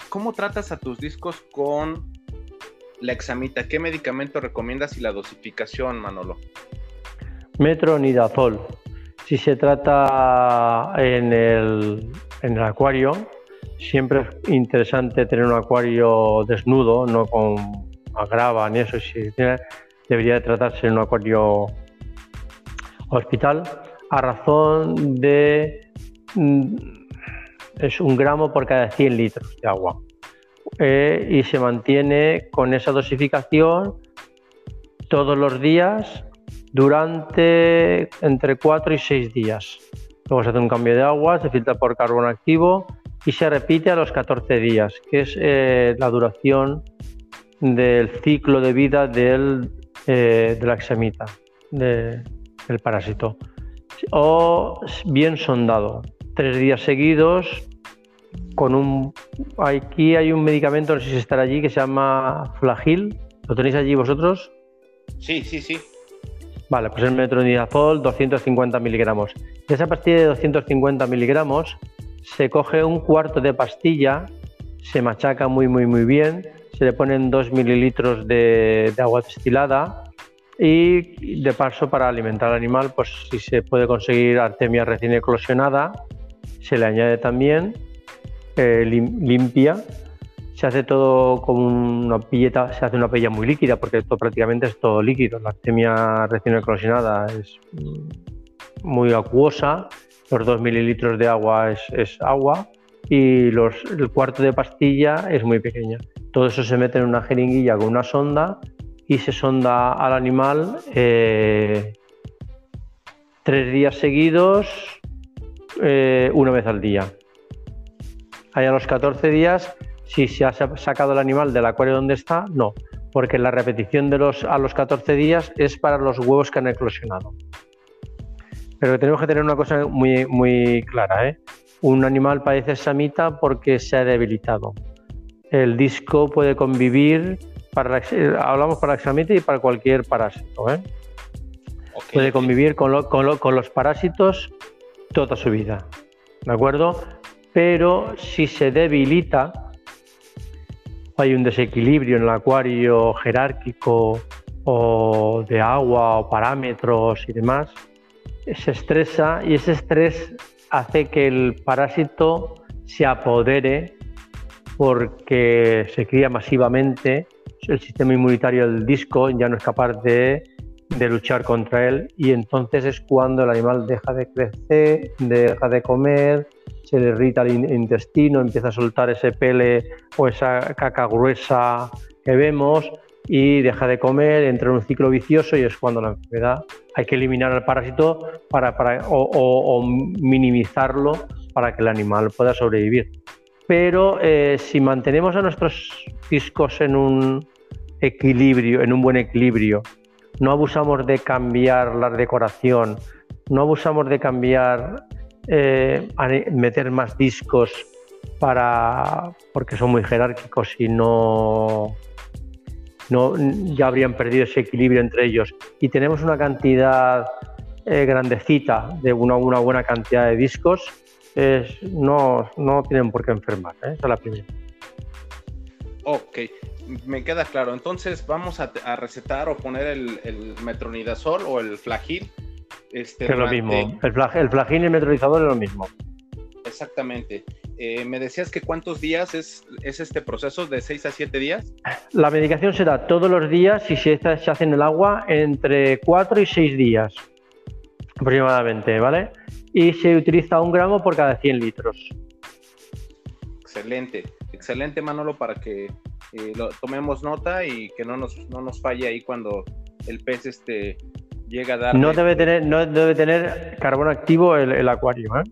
Speaker 1: ¿Cómo tratas a tus discos con la examita? ¿Qué medicamento recomiendas y la dosificación, Manolo?
Speaker 2: Metronidazol. Si se trata en el, en el acuario, siempre es interesante tener un acuario desnudo, no con agrava ni eso. Si debería de tratarse en un acuario hospital a razón de mm, es un gramo por cada 100 litros de agua eh, y se mantiene con esa dosificación todos los días durante entre 4 y 6 días. Luego se hace un cambio de agua, se filtra por carbono activo y se repite a los 14 días, que es eh, la duración del ciclo de vida del, eh, de la exemita, de, el parásito. O bien sondado, tres días seguidos con un... Aquí hay un medicamento, no sé si estará allí, que se llama Flagil. ¿Lo tenéis allí vosotros?
Speaker 1: Sí, sí, sí.
Speaker 2: Vale, pues el metronidazol, 250 miligramos. De esa pastilla de 250 miligramos se coge un cuarto de pastilla, se machaca muy, muy, muy bien, se le ponen 2 mililitros de, de agua destilada, y de paso, para alimentar al animal, pues si se puede conseguir artemia recién eclosionada, se le añade también eh, limpia. Se hace todo con una pilleta, se hace una pella muy líquida, porque esto prácticamente es todo líquido. La artemia recién eclosionada es mm, muy acuosa, los 2 mililitros de agua es, agua y los, el cuarto de pastilla es muy pequeña. Todo eso se mete en una jeringuilla con una sonda y se sonda al animal eh, tres días seguidos, eh, una vez al día. Ahí a los 14 días, si se ha sacado el animal del acuario donde está, no, porque la repetición de los, a los 14 días es para los huevos que han eclosionado. Pero tenemos que tener una cosa muy, muy clara. ¿eh? Un animal padece samita porque se ha debilitado. El disco puede convivir, para hablamos para la samita y para cualquier parásito. ¿eh? puede convivir con, con los parásitos toda su vida. ¿De acuerdo? Pero si se debilita, hay un desequilibrio en el acuario jerárquico o de agua o parámetros y demás, se estresa y ese estrés hace que el parásito se apodere porque se cría masivamente, el sistema inmunitario del disco ya no es capaz de, de, luchar contra él y entonces es cuando el animal deja de crecer, deja de comer, se le irrita el intestino, empieza a soltar ese pele o esa caca gruesa que vemos y deja de comer, entra en un ciclo vicioso y es cuando la enfermedad hay que eliminar al parásito para, para o, minimizarlo para que el animal pueda sobrevivir. Pero eh, si mantenemos a nuestros discos en un equilibrio, en un buen equilibrio, no abusamos de cambiar la decoración, no abusamos de cambiar, eh, meter más discos para porque son muy jerárquicos y no no, ya habrían perdido ese equilibrio entre ellos. Y tenemos una cantidad eh, grandecita de una, una, buena cantidad de discos, no, no tienen por qué enfermar. ¿eh? Esa es la primera.
Speaker 1: Ok, me queda claro. Entonces vamos a, recetar o poner el, metronidazol o el flagil.
Speaker 2: Este, es lo mismo. El, el flagil y el metronidazol es lo mismo.
Speaker 1: Exactamente. Eh, me decías que cuántos días es, este proceso, de 6 a 7 días.
Speaker 2: La medicación se da todos los días y se, se hace en el agua entre 4 y 6 días aproximadamente, ¿vale? Y se utiliza un gramo por cada 100 litros.
Speaker 1: Excelente, excelente Manolo para que eh, lo, tomemos nota y que no nos, no nos falle ahí cuando el pez este, llega a dar...
Speaker 2: No debe tener, no debe tener carbono activo el, el acuario, ¿eh?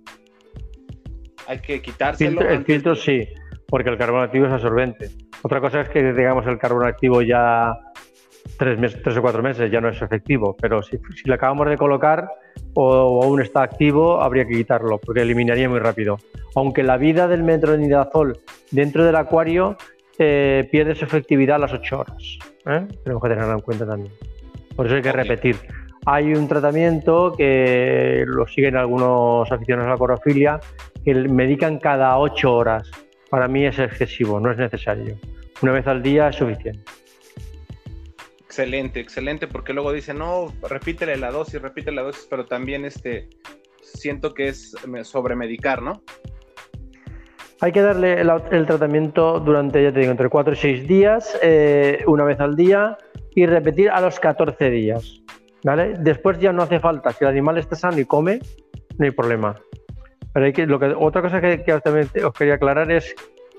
Speaker 1: hay que quitárselo.
Speaker 2: el filtro sí, porque el carbono activo es absorbente. Otra cosa es que, digamos, el carbono activo ya tres, meses, tres o cuatro meses ya no es efectivo, pero si, si lo acabamos de colocar o, aún está activo, habría que quitarlo, porque eliminaría muy rápido. Aunque la vida del metronidazol dentro del acuario eh, pierde su efectividad a las 8 horas. ¿eh? Tenemos que tenerlo en cuenta también. Por eso hay que repetir. Hay un tratamiento que lo siguen algunos aficionados a la corofilia, que medican cada ocho horas. Para mí es excesivo, no es necesario. Una vez al día es suficiente.
Speaker 1: Excelente, excelente, porque luego dicen, no, repítele la dosis, repítele la dosis, pero también este, siento que es sobremedicar, ¿no?
Speaker 2: Hay que darle el, tratamiento durante, ya te digo, entre 4 y 6 días, eh, una vez al día, y repetir a los 14 días. ¿vale? Después ya no hace falta, si el animal está sano y come, no hay problema. Pero hay que, lo que, otra cosa que, también os quería aclarar es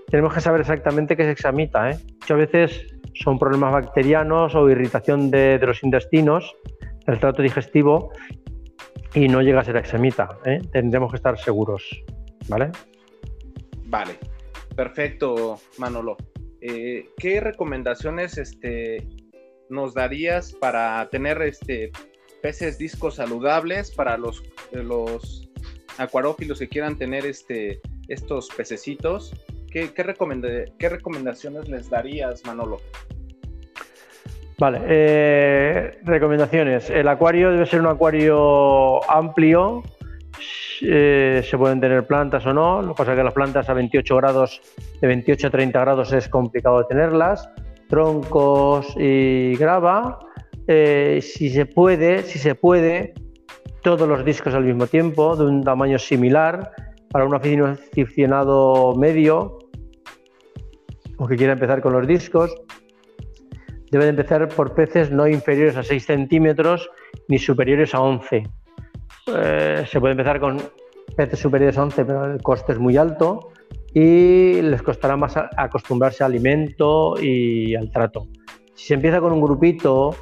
Speaker 2: tenemos que saber exactamente qué es examita. ¿eh? Muchas veces son problemas bacterianos o irritación de, los intestinos, del trato digestivo, y no llega a ser examita. ¿eh? Tendremos que estar seguros. ¿Vale?
Speaker 1: Vale, perfecto, Manolo. Eh, ¿Qué recomendaciones este, nos darías para tener este peces discos saludables para los, los acuarófilos que quieran tener este, estos pececitos? ¿Qué, qué, ¿Qué recomendaciones les darías, Manolo?
Speaker 2: Vale, eh, recomendaciones. El acuario debe ser un acuario amplio. Eh, se pueden tener plantas o no. Lo que pasa es que las plantas a 28 grados, de 28 a 30 grados es complicado tenerlas troncos y grava. Eh, si se puede, si se puede, todos los discos al mismo tiempo, de un tamaño similar, para un aficionado medio o que quiera empezar con los discos. Debe empezar por peces no inferiores a 6 centímetros ni superiores a 11. Eh, se puede empezar con peces superiores a 11, pero el coste es muy alto y les costará más acostumbrarse al alimento y al trato. Si se empieza con un grupito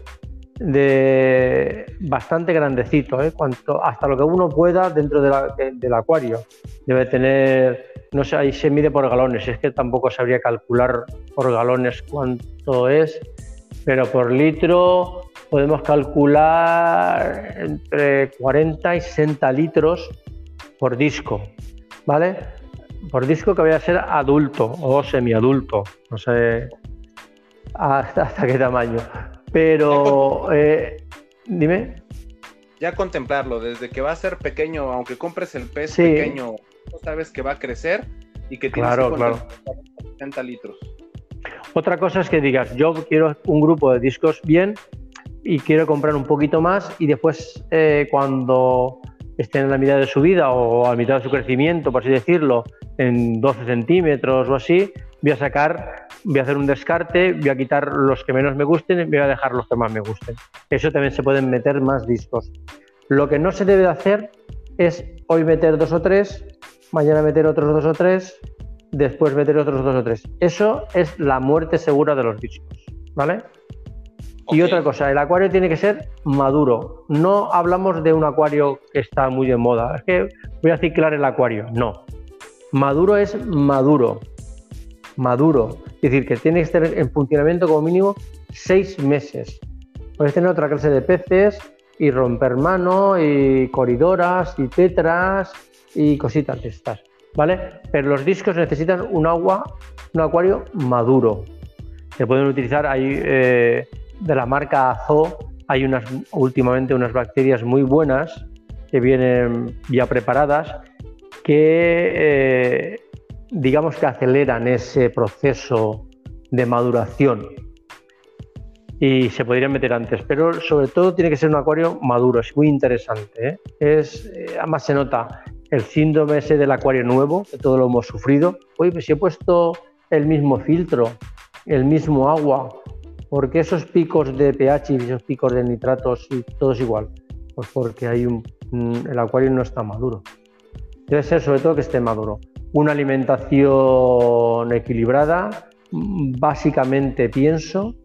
Speaker 2: de bastante grandecito, ¿eh? Cuanto, hasta lo que uno pueda dentro del acuario. Debe tener, no sé, ahí se mide por galones, es que tampoco sabría calcular por galones cuánto es, pero por litro podemos calcular entre 40 y 60 litros por disco, ¿vale? Por disco que vaya a ser adulto o semiadulto, no sé hasta, qué tamaño. Pero, eh, dime.
Speaker 1: Ya contemplarlo, desde que va a ser pequeño, aunque compres el pez pequeño, sabes que va a crecer y que tiene
Speaker 2: claro, claro.
Speaker 1: 60 litros.
Speaker 2: Otra cosa es que digas, yo quiero un grupo de discos bien y quiero comprar un poquito más y después eh, cuando estén en la mitad de su vida o a mitad de su crecimiento, por así decirlo, en 12 centímetros o así, voy a sacar, voy a hacer un descarte, voy a quitar los que menos me gusten y voy a dejar los que más me gusten. Eso también se pueden meter más discos. Lo que no se debe de hacer es hoy meter dos o tres, mañana meter otros dos o tres, después meter otros dos o tres. Eso es la muerte segura de los discos, ¿vale? Y otra cosa, el acuario tiene que ser maduro. No hablamos de un acuario que está muy de moda. Es que voy a ciclar el acuario. No. Maduro es maduro. Maduro. Es decir, que tiene que estar en funcionamiento como mínimo seis meses. Puedes tener otra clase de peces y romper mano y coridoras y tetras y cositas de estas. ¿Vale? Pero los discos necesitan un agua, un acuario maduro. Se pueden utilizar ahí. Eh, de la marca Azo hay unas últimamente unas bacterias muy buenas que vienen ya preparadas que eh, digamos que aceleran ese proceso de maduración y se podrían meter antes, pero sobre todo tiene que ser un acuario maduro, es muy interesante. ¿eh? Es, eh, además se nota el síndrome ese del acuario nuevo, que todo lo hemos sufrido. Oye, pues si he puesto el mismo filtro, el mismo agua, ¿Por qué esos picos de pH y esos picos de nitratos y todo es igual? Pues porque hay un, el acuario no está maduro. Debe ser sobre todo que esté maduro. Una alimentación equilibrada, básicamente pienso,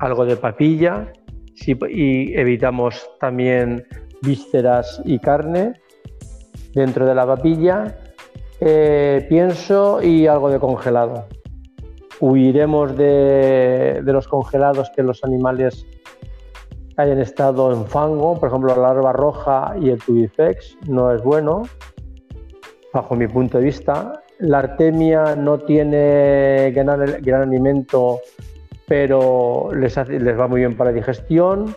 Speaker 2: algo de papilla y evitamos también vísceras y carne dentro de la papilla, eh, pienso y algo de congelado huiremos de, los congelados que los animales hayan estado en fango, por ejemplo la larva roja y el tubifex no es bueno, bajo mi punto de vista. La artemia no tiene gran, alimento, pero les, va muy bien para digestión.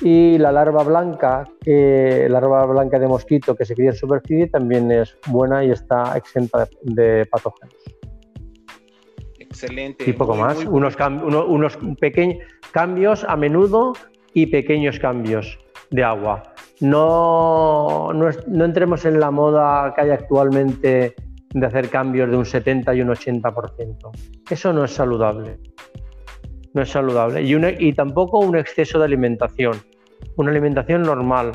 Speaker 2: Y la larva blanca, la larva blanca de mosquito que se cría en superficie, también es buena y está exenta de patógenos.
Speaker 1: Excelente.
Speaker 2: Y poco más. unos, unos pequeños cambios a menudo y pequeños cambios de agua. No, no, entremos en la moda que hay actualmente de hacer cambios de un 70 y un 80%. Eso no es saludable. No es saludable. Y, y tampoco un exceso de alimentación. Una alimentación normal.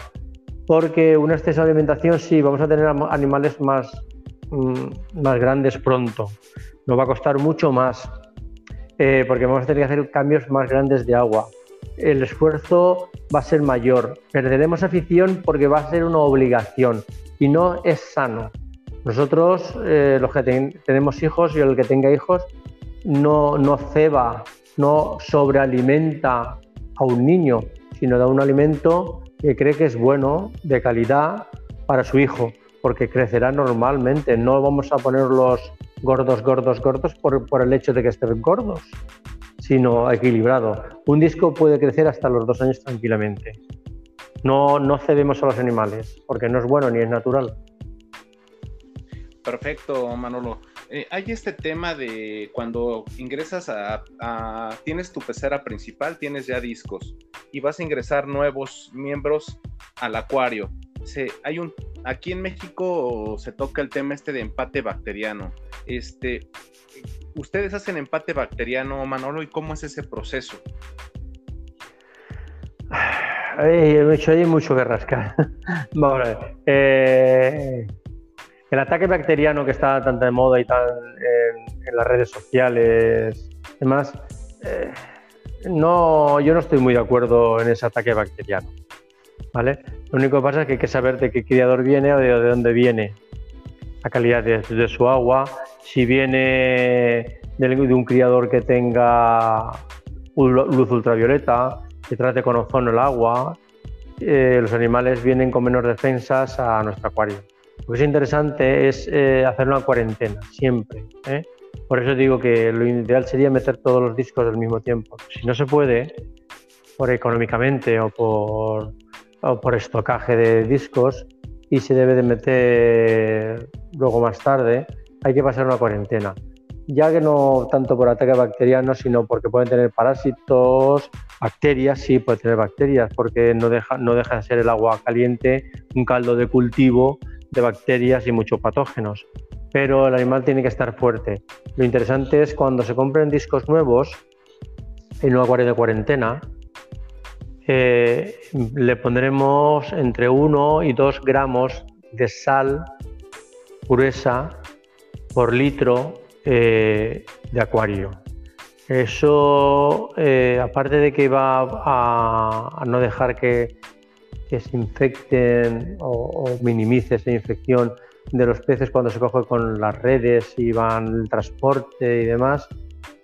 Speaker 2: Porque un exceso de alimentación sí, vamos a tener animales más, mm, más grandes pronto nos va a costar mucho más eh, porque vamos a tener que hacer cambios más grandes de agua. El esfuerzo va a ser mayor. Perderemos afición porque va a ser una obligación y no es sano. Nosotros, eh, los que tenemos hijos y el que tenga hijos, no, no ceba, no sobrealimenta a un niño, sino da un alimento que cree que es bueno, de calidad para su hijo, porque crecerá normalmente. No vamos a ponerlos gordos, gordos, gordos por, el hecho de que estén gordos, sino equilibrado. Un disco puede crecer hasta los dos años tranquilamente. No, no cedemos a los animales, porque no es bueno ni es natural.
Speaker 1: Perfecto, Manolo. Eh, hay este tema de cuando ingresas a, tienes tu pecera principal, tienes ya discos y vas a ingresar nuevos miembros al acuario. Se, hay un, aquí en México se toca el tema este de empate bacteriano. Este, ¿Ustedes hacen empate bacteriano, Manolo, y cómo es ese proceso?
Speaker 2: ahí mucho que rascar. Vamos. Eh, el ataque bacteriano que está tan de moda y tan en, las redes sociales, demás, eh, no, yo no estoy muy de acuerdo en ese ataque bacteriano. ¿Vale? Lo único que pasa es que hay que saber de qué criador viene o de, dónde viene la calidad de, su agua. Si viene de, un criador que tenga luz ultravioleta, que trate con ozono el agua, eh, los animales vienen con menos defensas a nuestro acuario. Lo que es interesante es eh, hacer una cuarentena, siempre. ¿eh? Por eso digo que lo ideal sería meter todos los discos al mismo tiempo. Si no se puede, por económicamente o por o por estocaje de discos y se debe de meter luego más tarde, hay que pasar una cuarentena. Ya que no tanto por ataque bacteriano, sino porque pueden tener parásitos, bacterias, sí, puede tener bacterias, porque no deja, no deja de ser el agua caliente un caldo de cultivo de bacterias y muchos patógenos. Pero el animal tiene que estar fuerte. Lo interesante es cuando se compren discos nuevos en un acuario de cuarentena, eh, le pondremos entre 1 y 2 gramos de sal gruesa por litro eh, de acuario. Eso, eh, aparte de que va a, no dejar que, se infecten o, minimice esa infección de los peces cuando se coge con las redes y van el transporte y demás,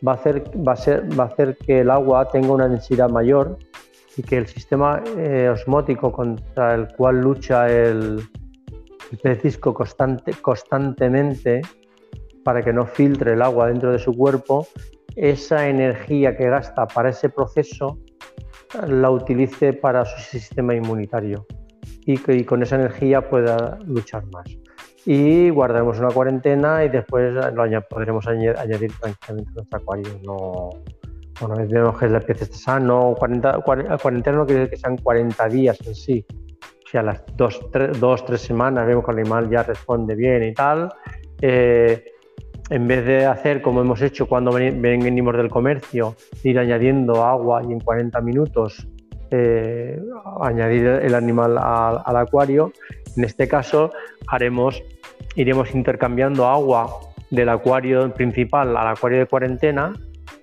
Speaker 2: va a hacer, que el agua tenga una densidad mayor y que el sistema eh, osmótico contra el cual lucha el, el constante, constantemente para que no filtre el agua dentro de su cuerpo, esa energía que gasta para ese proceso la utilice para su sistema inmunitario y que con esa energía pueda luchar más. Y guardaremos una cuarentena y después lo podremos añadir tranquilamente a nuestro acuario. No, bueno, vemos que el pez está sano, 40, cuarentena no quiere decir que sean 40 días en sí. O sea, las dos, tres, dos, tres semanas vemos que el animal ya responde bien y tal. Eh, en vez de hacer como hemos hecho cuando venimos del comercio, ir añadiendo agua y en 40 minutos eh, añadir el animal al, al, acuario, en este caso haremos, iremos intercambiando agua del acuario principal al acuario de cuarentena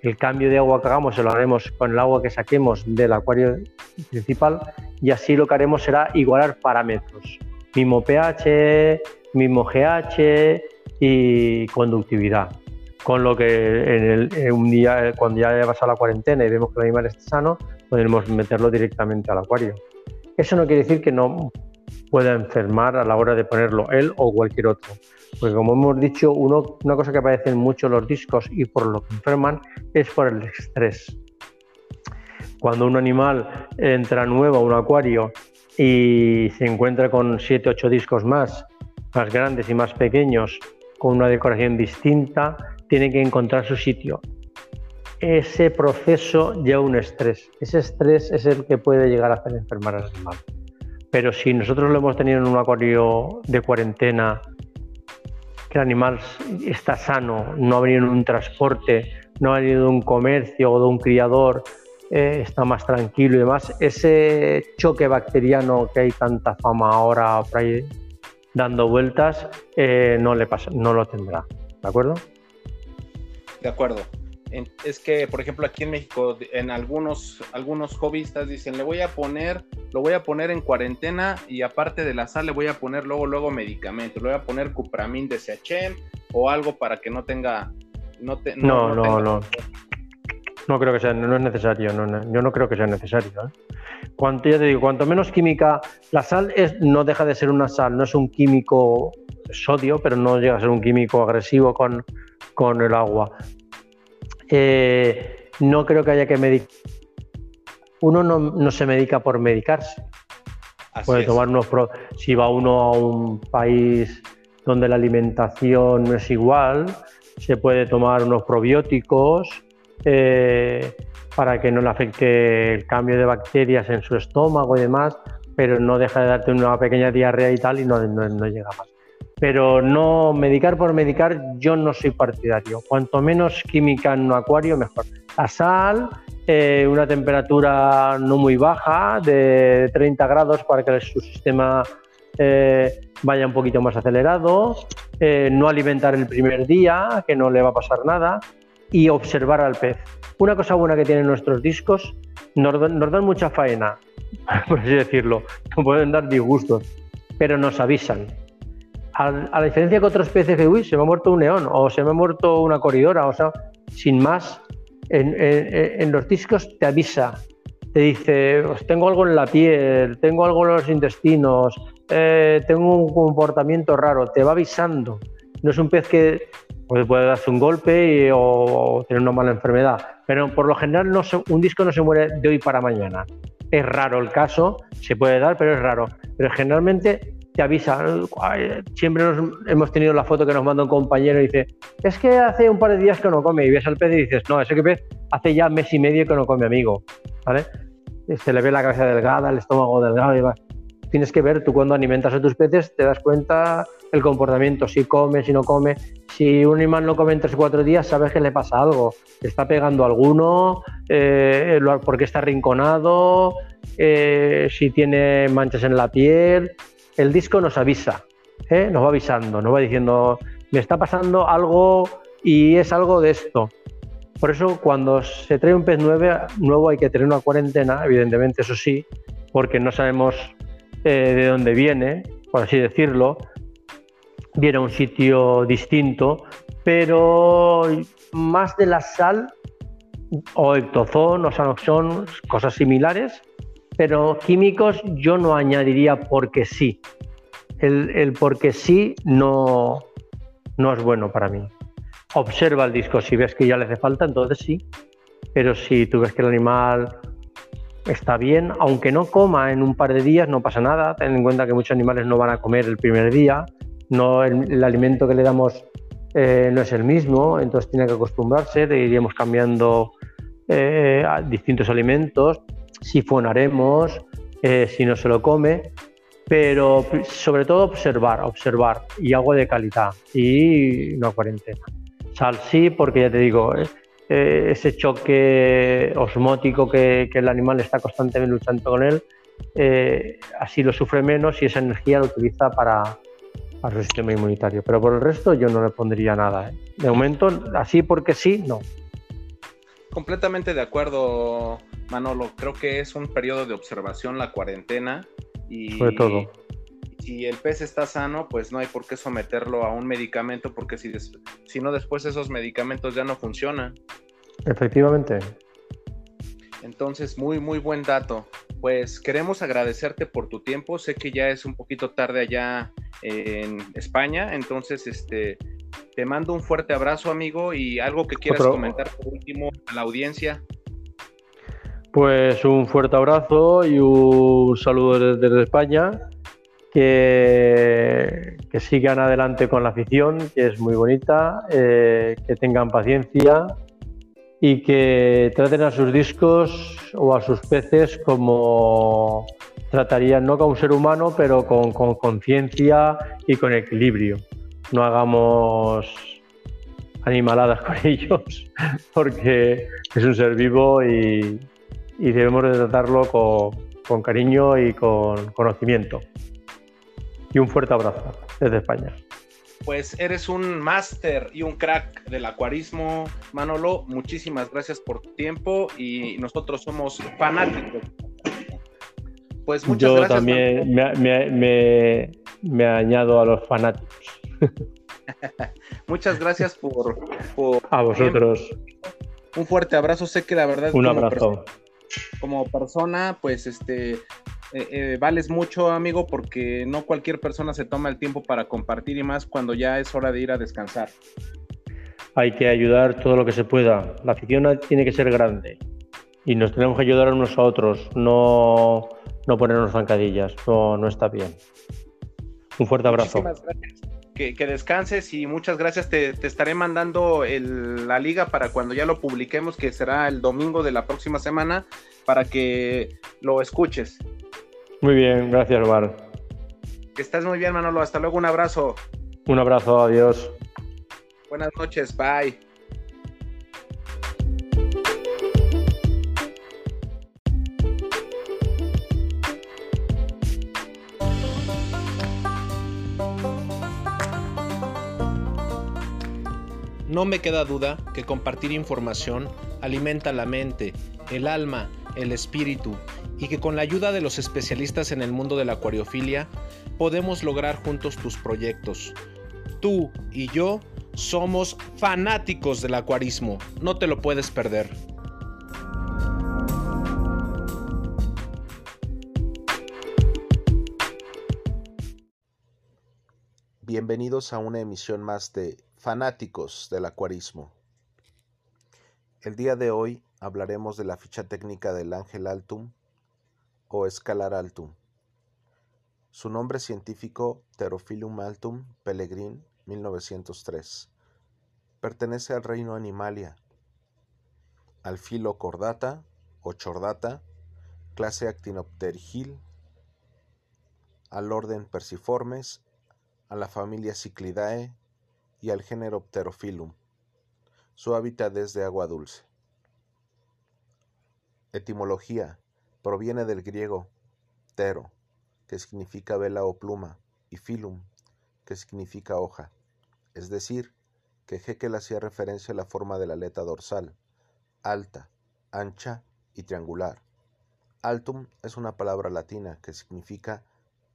Speaker 2: el cambio de agua que hagamos se lo haremos con el agua que saquemos del acuario principal y así lo que haremos será igualar parámetros, mismo pH, mismo GH y conductividad. Con lo que en, un día, cuando ya haya pasado la cuarentena y vemos que el animal está sano, podemos meterlo directamente al acuario. Eso no quiere decir que no pueda enfermar a la hora de ponerlo él o cualquier otro. Porque como hemos dicho, una cosa que aparece mucho los discos y por lo que enferman es por el estrés. Cuando un animal entra nuevo a un acuario y se encuentra con 7, 8 discos más, más grandes y más pequeños, con una decoración distinta, tiene que encontrar su sitio. Ese proceso lleva un estrés. Ese estrés es el que puede llegar a hacer enfermar al animal. Pero si nosotros lo hemos tenido en un acuario de cuarentena que el animal está sano, no ha venido en un transporte, no ha venido de un comercio o de un criador, eh, está más tranquilo y demás, ese choque bacteriano que hay tanta fama ahora por ahí dando vueltas, eh, no le pasa, no lo tendrá. ¿De acuerdo?
Speaker 1: De acuerdo es que, por ejemplo, aquí en México, en algunos, algunos hobbyistas dicen, le voy a poner, lo voy a poner en cuarentena y aparte de la sal le voy a poner luego, luego medicamento, le voy a poner Cupramin de CHM o algo para que no tenga...
Speaker 2: No, no, no, no, no. creo que sea, no es necesario, yo no creo que sea necesario. ¿eh? Cuanto, ya te digo, cuanto menos química, la sal es, no deja de ser una sal, no es un químico sodio, pero no llega a ser un químico agresivo con, con el agua. Eh, no creo que haya que medicar. Uno no, se medica por medicarse. Puede tomar unos si va uno a un país donde la alimentación no es igual, se puede tomar unos probióticos eh, para que no le afecte el cambio de bacterias en su estómago y demás, pero no deja de darte una pequeña diarrea y tal y no, no llega más pero no medicar por medicar, yo no soy partidario. Cuanto menos química en un acuario, mejor. La sal, eh, una temperatura no muy baja, de 30 grados para que su sistema eh, vaya un poquito más acelerado, eh, no alimentar el primer día, que no le va a pasar nada, y observar al pez. Una cosa buena que tienen nuestros discos, nos, dan mucha faena, por así decirlo, nos pueden dar disgustos, pero nos avisan. A, la diferencia que otros peces que, uy, se me ha muerto un león o se me ha muerto una corridora, o sea, sin más, en, los discos te avisa, te dice, tengo algo en la piel, tengo algo en los intestinos, eh, tengo un comportamiento raro, te va avisando. No es un pez que pues, puede darse un golpe o, tener una mala enfermedad, pero por lo general no un disco no se muere de hoy para mañana. Es raro el caso, se puede dar, pero es raro. Pero generalmente te avisa. Siempre hemos tenido la foto que nos manda un compañero y dice, es que hace un par de días que no come. Y ves al pez y dices, no, ese pez hace ya mes y medio que no come, amigo. ¿Vale? Se le ve la cabeza delgada, el estómago delgado y va. Tienes que ver, tú cuando alimentas a tus peces te das cuenta el comportamiento, si come, si no come. Si un animal no come en tres o cuatro días, sabes que le pasa algo. está pegando alguno, eh, porque está rinconado, eh, si tiene manchas en la piel el disco nos avisa, ¿eh? nos va avisando, nos va diciendo, me está pasando algo y es algo de esto. Por eso cuando se trae un pez nuevo, hay que tener una cuarentena, evidentemente, eso sí, porque no sabemos eh, de dónde viene, por así decirlo. Viene a un sitio distinto, pero más de la sal o ectozón o sanoxón, cosas similares, pero químicos yo no añadiría porque sí. El, porque sí no, no es bueno para mí. Observa el disco, si ves que ya le hace falta, entonces sí. Pero si tú ves que el animal está bien, aunque no coma en un par de días, no pasa nada. Ten en cuenta que muchos animales no van a comer el primer día, no el, alimento que le damos eh, no es el mismo, entonces tiene que acostumbrarse, le iríamos cambiando eh, a distintos alimentos sifonaremos eh, si no se lo come, pero sobre todo observar, observar y agua de calidad y no cuarentena. Sal sí, porque ya te digo, eh, eh, ese choque osmótico que, el animal está constantemente luchando con él, así lo sufre menos y esa energía lo utiliza para, para su sistema inmunitario. Pero por el resto yo no le pondría nada. De momento, así porque sí, no.
Speaker 1: Completamente de acuerdo, Manolo. Creo que es un periodo de observación la cuarentena y
Speaker 2: sobre todo.
Speaker 1: Si el pez está sano, pues no hay por qué someterlo a un medicamento porque si, si no después esos medicamentos ya no funcionan.
Speaker 2: Efectivamente.
Speaker 1: Entonces, muy, muy buen dato. Pues queremos agradecerte por tu tiempo. Sé que ya es un poquito tarde allá en España, entonces este te mando un fuerte abrazo, amigo, y algo que quieras comentar por último a la audiencia.
Speaker 2: Pues un fuerte abrazo y un saludo desde, España. Que, que, sigan adelante con la afición, que es muy bonita, eh, que tengan paciencia y que traten a sus discos o a sus peces como tratarían, no como un ser humano, pero con conciencia y con equilibrio no hagamos animaladas con ellos, porque es un ser vivo y, debemos de tratarlo con, cariño y con conocimiento. Y un fuerte abrazo desde España.
Speaker 1: Pues eres un máster y un crack del acuarismo, Manolo. Muchísimas gracias por tu tiempo y nosotros somos fanáticos.
Speaker 2: Pues muchas Yo también me añado a los fanáticos.
Speaker 1: Muchas gracias por,
Speaker 2: A vosotros.
Speaker 1: Un fuerte abrazo. Sé que la verdad.
Speaker 2: Un abrazo.
Speaker 1: como persona, pues este. Eh, eh, vales mucho, amigo, porque no cualquier persona se toma el tiempo para compartir y más cuando ya es hora de ir a descansar.
Speaker 2: Hay que ayudar todo lo que se pueda. La afición tiene que ser grande y nos tenemos que ayudar unos a otros, no, no ponernos zancadillas, no, no está bien. Un fuerte abrazo.
Speaker 1: Muchísimas gracias que, descanses y muchas gracias. Te, estaré mandando la liga para cuando ya lo publiquemos, que será el domingo de la próxima semana, para que lo escuches.
Speaker 2: Muy bien, gracias, Omar.
Speaker 1: Que estás muy bien, Manolo. Hasta luego, un abrazo.
Speaker 2: Un abrazo, adiós.
Speaker 1: Buenas noches, bye.
Speaker 3: No me queda duda que compartir información alimenta la mente, el alma, el espíritu y que con la ayuda de los especialistas en el mundo de la acuariofilia podemos lograr juntos tus proyectos. Tú y yo somos fanáticos del acuarismo, no te lo puedes perder.
Speaker 4: Bienvenidos a una emisión más de Fanáticos del Acuarismo. El día de hoy hablaremos de la ficha técnica del Ángel Altum o Escalar Altum. Su nombre científico Pterophyllum altum Pellegrin 1903. Pertenece al reino Animalia, al filo Cordata o Chordata, clase Actinopterygil, al orden Persiformes, a la familia Ciclidae y al género Pterophyllum. Su hábitat es de agua dulce. Etimología. Proviene del griego ptero, que significa vela o pluma, y phylum, que significa hoja. Es decir, que Haeckel hacía referencia a la forma de la aleta dorsal, alta, ancha y triangular. Altum es una palabra latina que significa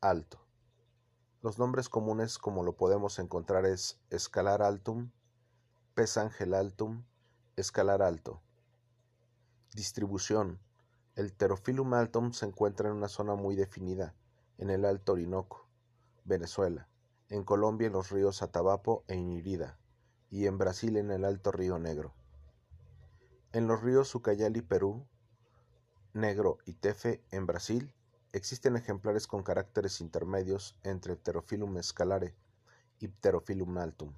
Speaker 4: alto. Los nombres comunes como lo podemos encontrar es escalar altum, pez ángel altum, escalar alto. Distribución. El Pterophyllum altum se encuentra en una zona muy definida, en el Alto Orinoco, Venezuela, en Colombia en los ríos Atabapo e Inirida, y en Brasil en el Alto Río Negro. En los ríos Ucayali, Perú, Negro y Tefe en Brasil, existen ejemplares con caracteres intermedios entre Pterophyllum escalare y Pterophyllum altum,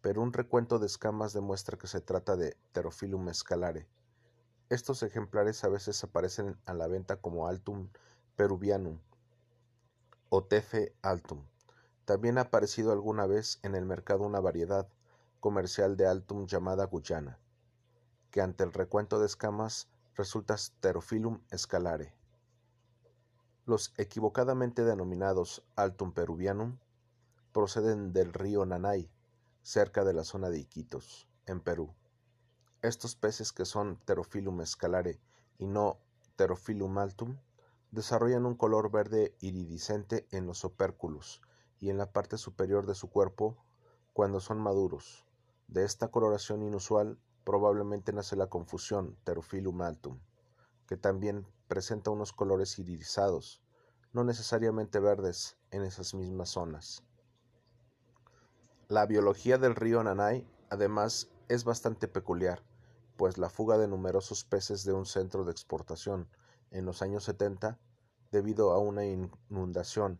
Speaker 4: pero un recuento de escamas demuestra que se trata de Pterophyllum escalare. Estos ejemplares a veces aparecen a la venta como Altum peruvianum o Tefe altum. También ha aparecido alguna vez en el mercado una variedad comercial de Altum llamada Guyana, que ante el recuento de escamas resulta Pterophyllum escalare. Los equivocadamente denominados Altum peruvianum proceden del río Nanay, cerca de la zona de Iquitos, en Perú. Estos peces que son Pterophyllum escalare y no Pterophyllum altum desarrollan un color verde iridiscente en los opérculos y en la parte superior de su cuerpo cuando son maduros. De esta coloración inusual probablemente nace la confusión Pterophyllum altum, que también presenta unos colores irisados, no necesariamente verdes, en esas mismas zonas. La biología del río Nanay, además, es bastante peculiar pues la fuga de numerosos peces de un centro de exportación en los años 70, debido a una inundación,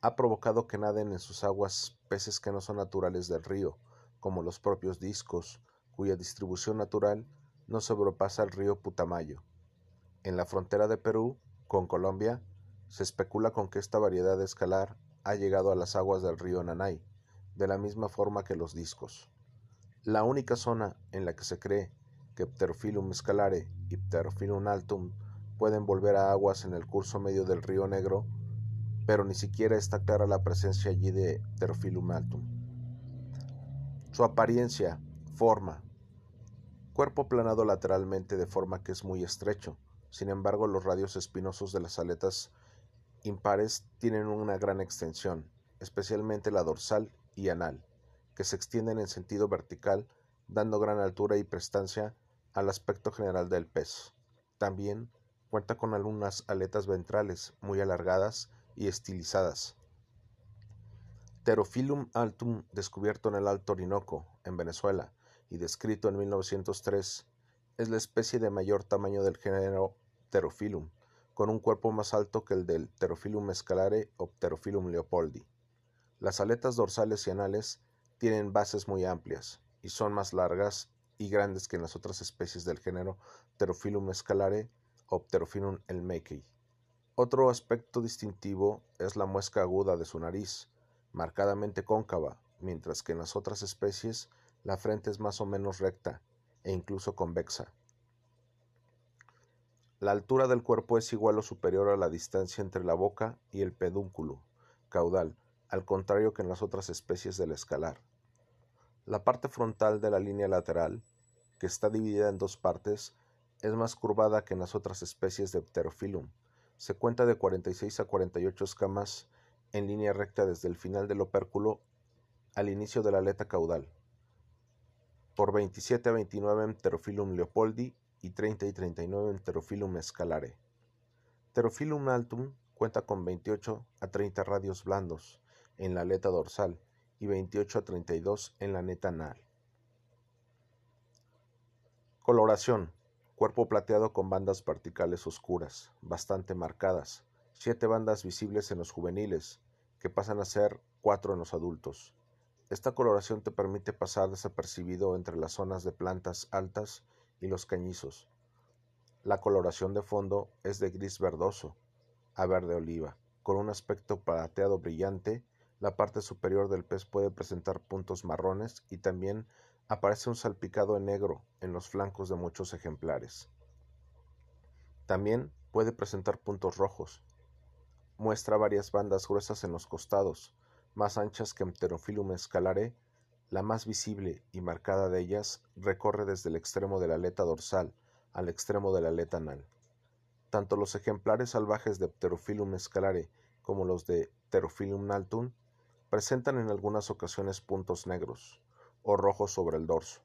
Speaker 4: ha provocado que naden en sus aguas peces que no son naturales del río, como los propios discos, cuya distribución natural no sobrepasa el río Putamayo. En la frontera de Perú con Colombia, se especula con que esta variedad de escalar ha llegado a las aguas del río Nanay, de la misma forma que los discos. La única zona en la que se cree que Pterophyllum scalare y Pterophyllum altum pueden volver a aguas en el curso medio del río Negro, pero ni siquiera está clara la presencia allí de Pterophyllum altum. Su apariencia, forma. Cuerpo planado lateralmente de forma que es muy estrecho, sin embargo los radios espinosos de las aletas impares tienen una gran extensión, especialmente la dorsal y anal, que se extienden en sentido vertical, dando gran altura y prestancia al aspecto general del pez. También cuenta con algunas aletas ventrales muy alargadas y estilizadas. Pterophyllum altum, descubierto en el Alto Orinoco, en Venezuela, y descrito en 1903, es la especie de mayor tamaño del género Pterophyllum, con un cuerpo más alto que el del Pterophyllum escalare o Pterophyllum leopoldi. Las aletas dorsales y anales tienen bases muy amplias y son más largas y grandes que en las otras especies del género Pterophyllum scalare o Pterophyllum elmekei. Otro aspecto distintivo es la muesca aguda de su nariz, marcadamente cóncava, mientras que en las otras especies la frente es más o menos recta e incluso convexa. La altura del cuerpo es igual o superior a la distancia entre la boca y el pedúnculo caudal, al contrario que en las otras especies del escalar. La parte frontal de la línea lateral, que está dividida en dos partes, es más curvada que en las otras especies de Pterophyllum. Se cuenta de 46 a 48 escamas en línea recta desde el final del opérculo al inicio de la aleta caudal, por 27 a 29 en Pterophyllum leopoldi y 30 y 39 en Pterophyllum scalare. Pterophyllum altum cuenta con 28 a 30 radios blandos en la aleta dorsal y 28 a 32 en la neta anal. Coloración Cuerpo plateado con bandas verticales oscuras, bastante marcadas, siete bandas visibles en los juveniles, que pasan a ser cuatro en los adultos. Esta coloración te permite pasar desapercibido entre las zonas de plantas altas y los cañizos. La coloración de fondo es de gris verdoso a verde oliva, con un aspecto plateado brillante. La parte superior del pez puede presentar puntos marrones y también aparece un salpicado en negro en los flancos de muchos ejemplares. También puede presentar puntos rojos. Muestra varias bandas gruesas en los costados, más anchas que Pterophyllum scalare. La más visible y marcada de ellas recorre desde el extremo de la aleta dorsal al extremo de la aleta anal. Tanto los ejemplares salvajes de Pterophyllum scalare como los de Pterophyllum naltum presentan en algunas ocasiones puntos negros o rojo sobre el dorso,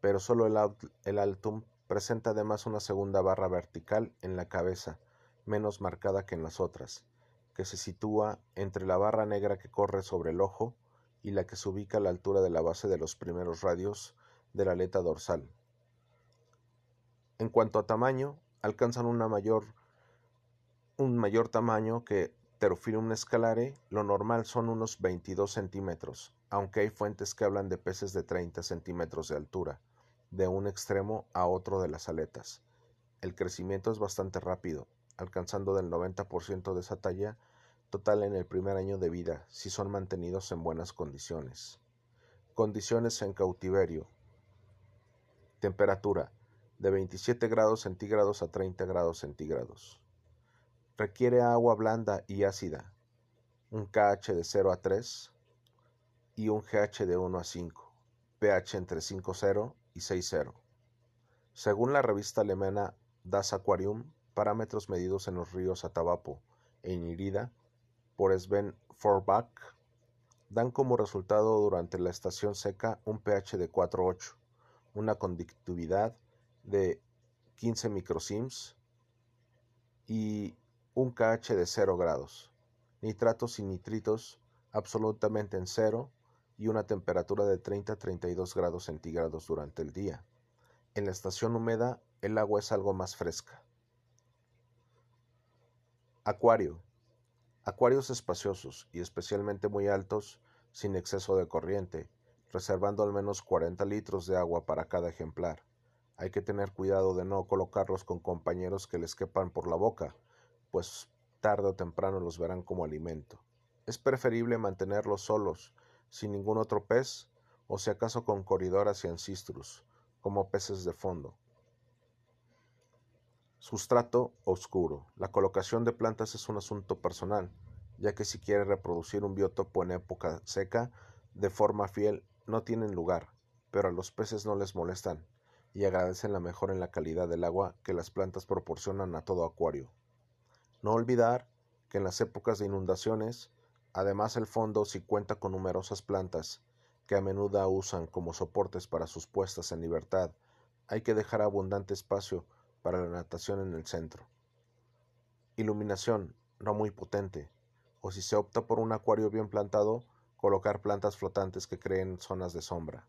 Speaker 4: pero solo el, altum presenta además una segunda barra vertical en la cabeza, menos marcada que en las otras, que se sitúa entre la barra negra que corre sobre el ojo y la que se ubica a la altura de la base de los primeros radios de la aleta dorsal. En cuanto a tamaño, alcanzan mayor, un mayor tamaño que Pterophyllum scalare, lo normal son unos 22 centímetros, aunque hay fuentes que hablan de peces de 30 centímetros de altura, de un extremo a otro de las aletas. El crecimiento es bastante rápido, alcanzando del 90% de esa talla total en el primer año de vida, si son mantenidos en buenas condiciones. Condiciones en cautiverio. Temperatura de 27 grados centígrados a 30 grados centígrados. Requiere agua blanda y ácida, un KH de 0 a 3, y un GH de 1 a 5, pH entre 5.0 y 6.0. Según la revista alemana Das Aquarium, parámetros medidos en los ríos Atabapo e Inirida por Sven Forbach dan como resultado durante la estación seca un pH de 4.8, una conductividad de 15 microsims y un KH de 0 grados, nitratos y nitritos absolutamente en cero y una temperatura de 30 a 32 grados centígrados durante el día. En la estación húmeda el agua es algo más fresca. Acuario. Acuarios espaciosos y especialmente muy altos, sin exceso de corriente, reservando al menos 40 litros de agua para cada ejemplar. Hay que tener cuidado de no colocarlos con compañeros que les quepan por la boca, pues tarde o temprano los verán como alimento. Es preferible mantenerlos solos, sin ningún otro pez, o si acaso con coridoras y ancistrus, como peces de fondo. Sustrato oscuro. La colocación de plantas es un asunto personal, ya que si quiere reproducir un biotopo en época seca, de forma fiel, no tienen lugar, pero a los peces no les molestan y agradecen la mejora en la calidad del agua que las plantas proporcionan a todo acuario. No olvidar que en las épocas de inundaciones Además el fondo sí cuenta con numerosas plantas, que a menudo usan como soportes para sus puestas en libertad. Hay que dejar abundante espacio para la natación en el centro. Iluminación, no muy potente, o si se opta por un acuario bien plantado, colocar plantas flotantes que creen zonas de sombra.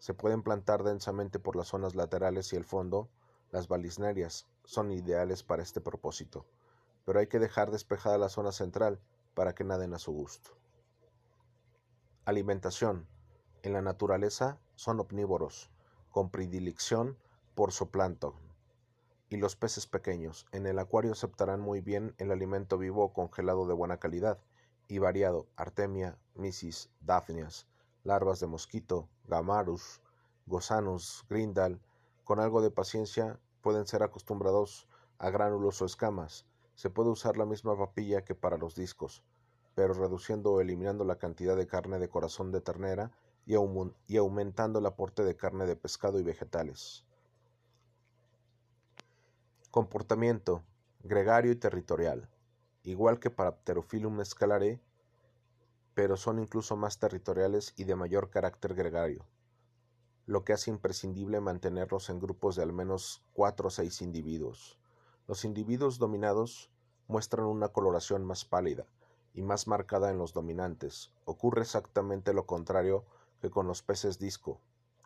Speaker 4: Se pueden plantar densamente por las zonas laterales y el fondo, las balisnerias son ideales para este propósito, pero hay que dejar despejada la zona central para que naden a su gusto. Alimentación. En la naturaleza son omnívoros, con predilección por zooplancton. Y los peces pequeños. En el acuario aceptarán muy bien el alimento vivo o congelado de buena calidad y variado, artemia, misis, daphnias, larvas de mosquito, gamarus, gozanus, grindal. Con algo de paciencia pueden ser acostumbrados a gránulos o escamas, se puede usar la misma papilla que para los discos, pero reduciendo o eliminando la cantidad de carne de corazón de ternera y, aumentando el aporte de carne de pescado y vegetales. Comportamiento gregario y territorial, igual que para Pterophyllum escalare, pero son incluso más territoriales y de mayor carácter gregario, lo que hace imprescindible mantenerlos en grupos de al menos cuatro o seis individuos. Los individuos dominados muestran una coloración más pálida y más marcada en los dominantes. Ocurre exactamente lo contrario que con los peces disco.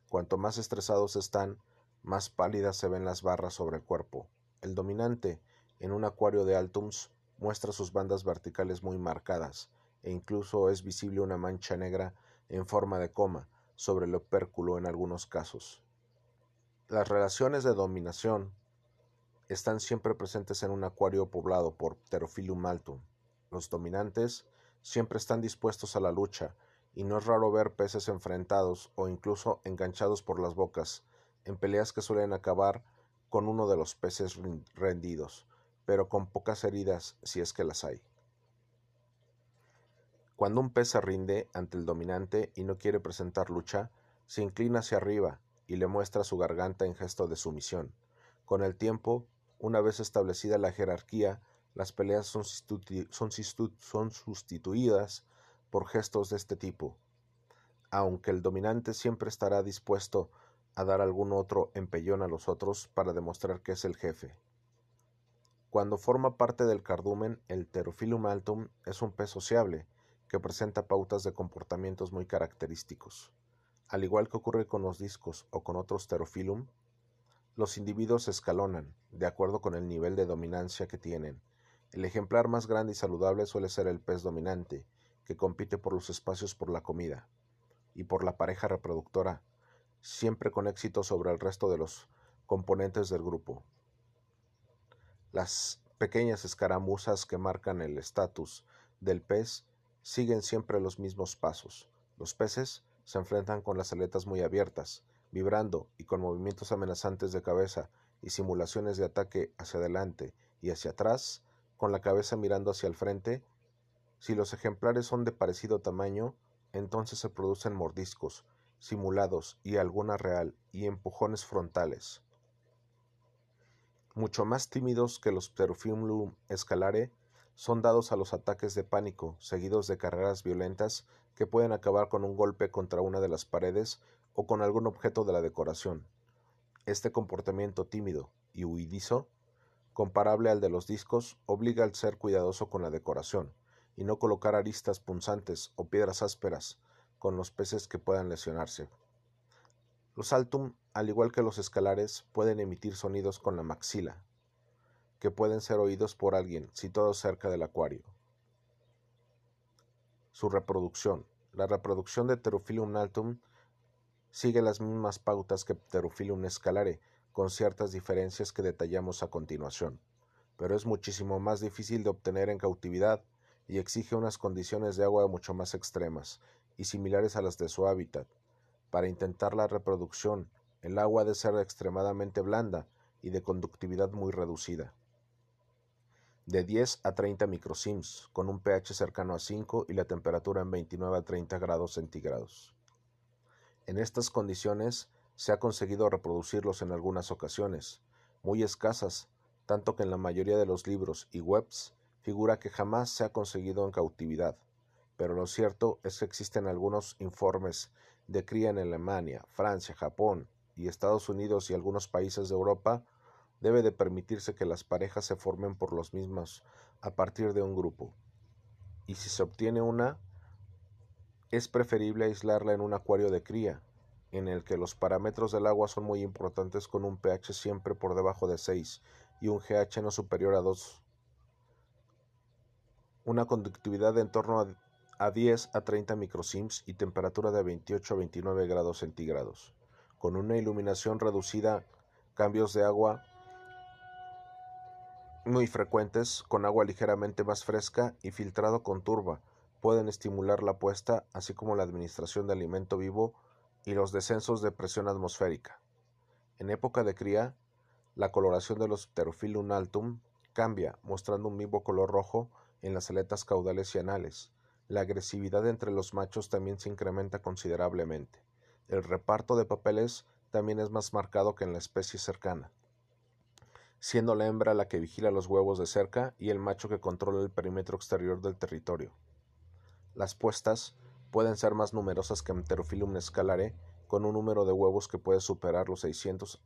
Speaker 4: Cuanto más estresados están, más pálidas se ven las barras sobre el cuerpo. El dominante, en un acuario de Altums, muestra sus bandas verticales muy marcadas, e incluso es visible una mancha negra en forma de coma sobre el opérculo en algunos casos. Las relaciones de dominación están siempre presentes en un acuario poblado por Pterophyllum altum. Los dominantes siempre están dispuestos a la lucha y no es raro ver peces enfrentados o incluso enganchados por las bocas, en peleas que suelen acabar con uno de los peces rendidos, pero con pocas heridas si es que las hay. Cuando un pez se rinde ante el dominante y no quiere presentar lucha, se inclina hacia arriba y le muestra su garganta en gesto de sumisión. Con el tiempo, una vez establecida la jerarquía, las peleas son, son sustituidas por gestos de este tipo, aunque el dominante siempre estará dispuesto a dar algún otro empellón a los otros para demostrar que es el jefe. Cuando forma parte del cardumen, el Pterophyllum altum es un pez sociable que presenta pautas de comportamientos muy característicos. Al igual que ocurre con los discos o con otros Pterophyllum, los individuos se escalonan de acuerdo con el nivel de dominancia que tienen. El ejemplar más grande y saludable suele ser el pez dominante, que compite por los espacios por la comida y por la pareja reproductora, siempre con éxito sobre el resto de los componentes del grupo. Las pequeñas escaramuzas que marcan el estatus del pez siguen siempre los mismos pasos. Los peces se enfrentan con las aletas muy abiertas, vibrando y con movimientos amenazantes de cabeza y simulaciones de ataque hacia adelante y hacia atrás, con la cabeza mirando hacia el frente si los ejemplares son de parecido tamaño, entonces se producen mordiscos, simulados y alguna real, y empujones frontales. Mucho más tímidos que los Pterophyllum escalare, son dados a los ataques de pánico, seguidos de carreras violentas que pueden acabar con un golpe contra una de las paredes o con algún objeto de la decoración. Este comportamiento tímido y huidizo, comparable al de los discos, obliga al ser cuidadoso con la decoración y no colocar aristas punzantes o piedras ásperas con los peces que puedan lesionarse. Los altum, al igual que los escalares, pueden emitir sonidos con la maxila, que pueden ser oídos por alguien situado cerca del acuario. Su reproducción. La reproducción de Pterophyllum altum sigue las mismas pautas que Pterophyllum escalare, con ciertas diferencias que detallamos a continuación, pero es muchísimo más difícil de obtener en cautividad y exige unas condiciones de agua mucho más extremas y similares a las de su hábitat. Para intentar la reproducción, el agua ha de ser extremadamente blanda y de conductividad muy reducida. De 10 a 30 microsims, con un pH cercano a 5 y la temperatura en 29 a 30 grados centígrados. En estas condiciones se ha conseguido reproducirlos en algunas ocasiones, muy escasas, tanto que en la mayoría de los libros y webs figura que jamás se ha conseguido en cautividad, pero lo cierto es que existen algunos informes de cría en Alemania, Francia, Japón y Estados Unidos y algunos países de Europa, debe de permitirse que las parejas se formen por los mismos a partir de un grupo. Y si se obtiene una, es preferible aislarla en un acuario de cría, en el que los parámetros del agua son muy importantes con un pH siempre por debajo de 6 y un GH no superior a 2 una conductividad de en torno a 10 a 30 microsims y temperatura de 28 a 29 grados centígrados, con una iluminación reducida, cambios de agua muy frecuentes, con agua ligeramente más fresca y filtrado con turba, pueden estimular la puesta, así como la administración de alimento vivo y los descensos de presión atmosférica. En época de cría, la coloración de los Pterophyllum altum cambia, mostrando un vivo color rojo en las aletas caudales y anales. La agresividad entre los machos también se incrementa considerablemente. El reparto de papeles también es más marcado que en la especie cercana, siendo la hembra la que vigila los huevos de cerca y el macho que controla el perímetro exterior del territorio. Las puestas pueden ser más numerosas que Pterophyllum scalare, con un número de huevos que puede superar los 600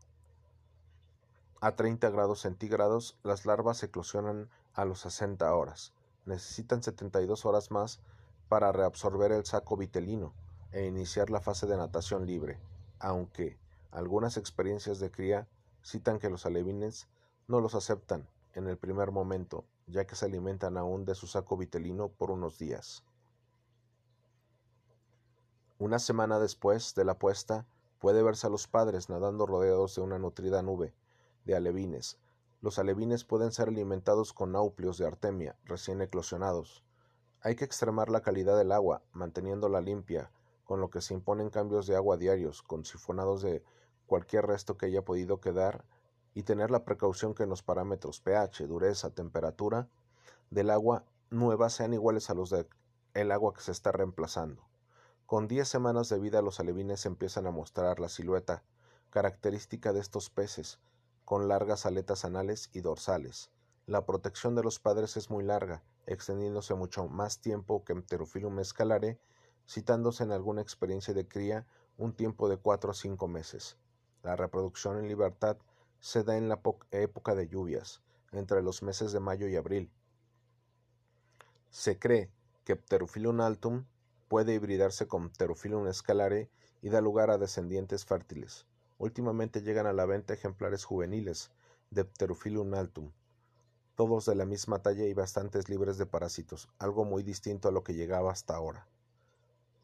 Speaker 4: a 30 grados centígrados, las larvas eclosionan a los 60 horas. Necesitan 72 horas más para reabsorber el saco vitelino e iniciar la fase de natación libre, aunque algunas experiencias de cría citan que los alevines no los aceptan en el primer momento, ya que se alimentan aún de su saco vitelino por unos días. Una semana después de la puesta, puede verse a los padres nadando rodeados de una nutrida nube de alevines. Los alevines pueden ser alimentados con nauplios de artemia recién eclosionados. Hay que extremar la calidad del agua, manteniéndola limpia, con lo que se imponen cambios de agua diarios, con sifonados de cualquier resto que haya podido quedar, y tener la precaución que los parámetros pH, dureza, temperatura del agua nueva sean iguales a los del agua que se está reemplazando. Con 10 semanas de vida los alevines empiezan a mostrar la silueta característica de estos peces, con largas aletas anales y dorsales. La protección de los padres es muy larga, extendiéndose mucho más tiempo que Pterophyllum escalare, citándose en alguna experiencia de cría un tiempo de cuatro a cinco meses. La reproducción en libertad se da en la época de lluvias, entre los meses de mayo y abril. Se cree que Pterophyllum altum puede hibridarse con Pterophyllum escalare y da lugar a descendientes fértiles. Últimamente llegan a la venta ejemplares juveniles de Pterophyllum altum, todos de la misma talla y bastantes libres de parásitos, algo muy distinto a lo que llegaba hasta ahora.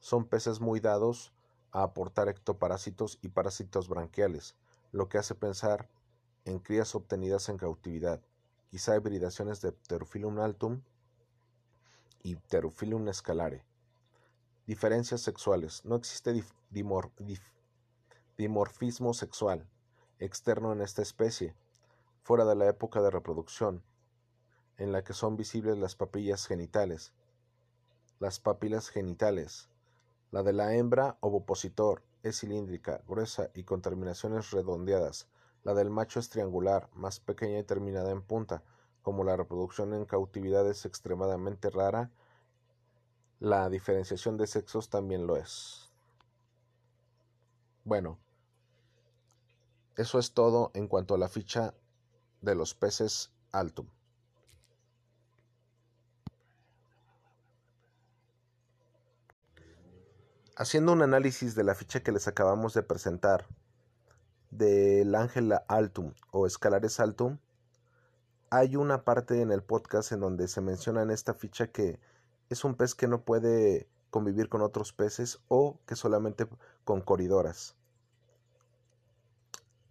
Speaker 4: Son peces muy dados a aportar ectoparásitos y parásitos branquiales, lo que hace pensar en crías obtenidas en cautividad, quizá hibridaciones de Pterophyllum altum y Pterophyllum scalare. Diferencias sexuales. No existe dimor dimorfismo sexual externo en esta especie, fuera de la época de reproducción, en la que son visibles las papillas genitales. Las papilas genitales. La de la hembra ovopositor es cilíndrica, gruesa y con terminaciones redondeadas. La del macho es triangular, más pequeña y terminada en punta. Como la reproducción en cautividad es extremadamente rara, la diferenciación de sexos también lo es. Bueno, eso es todo en cuanto a la ficha de los peces Altum. Haciendo un análisis de la ficha que les acabamos de presentar del Ángela Altum o Escalares Altum, hay una parte en el podcast en donde se menciona en esta ficha que es un pez que no puede convivir con otros peces o que solamente con coridoras.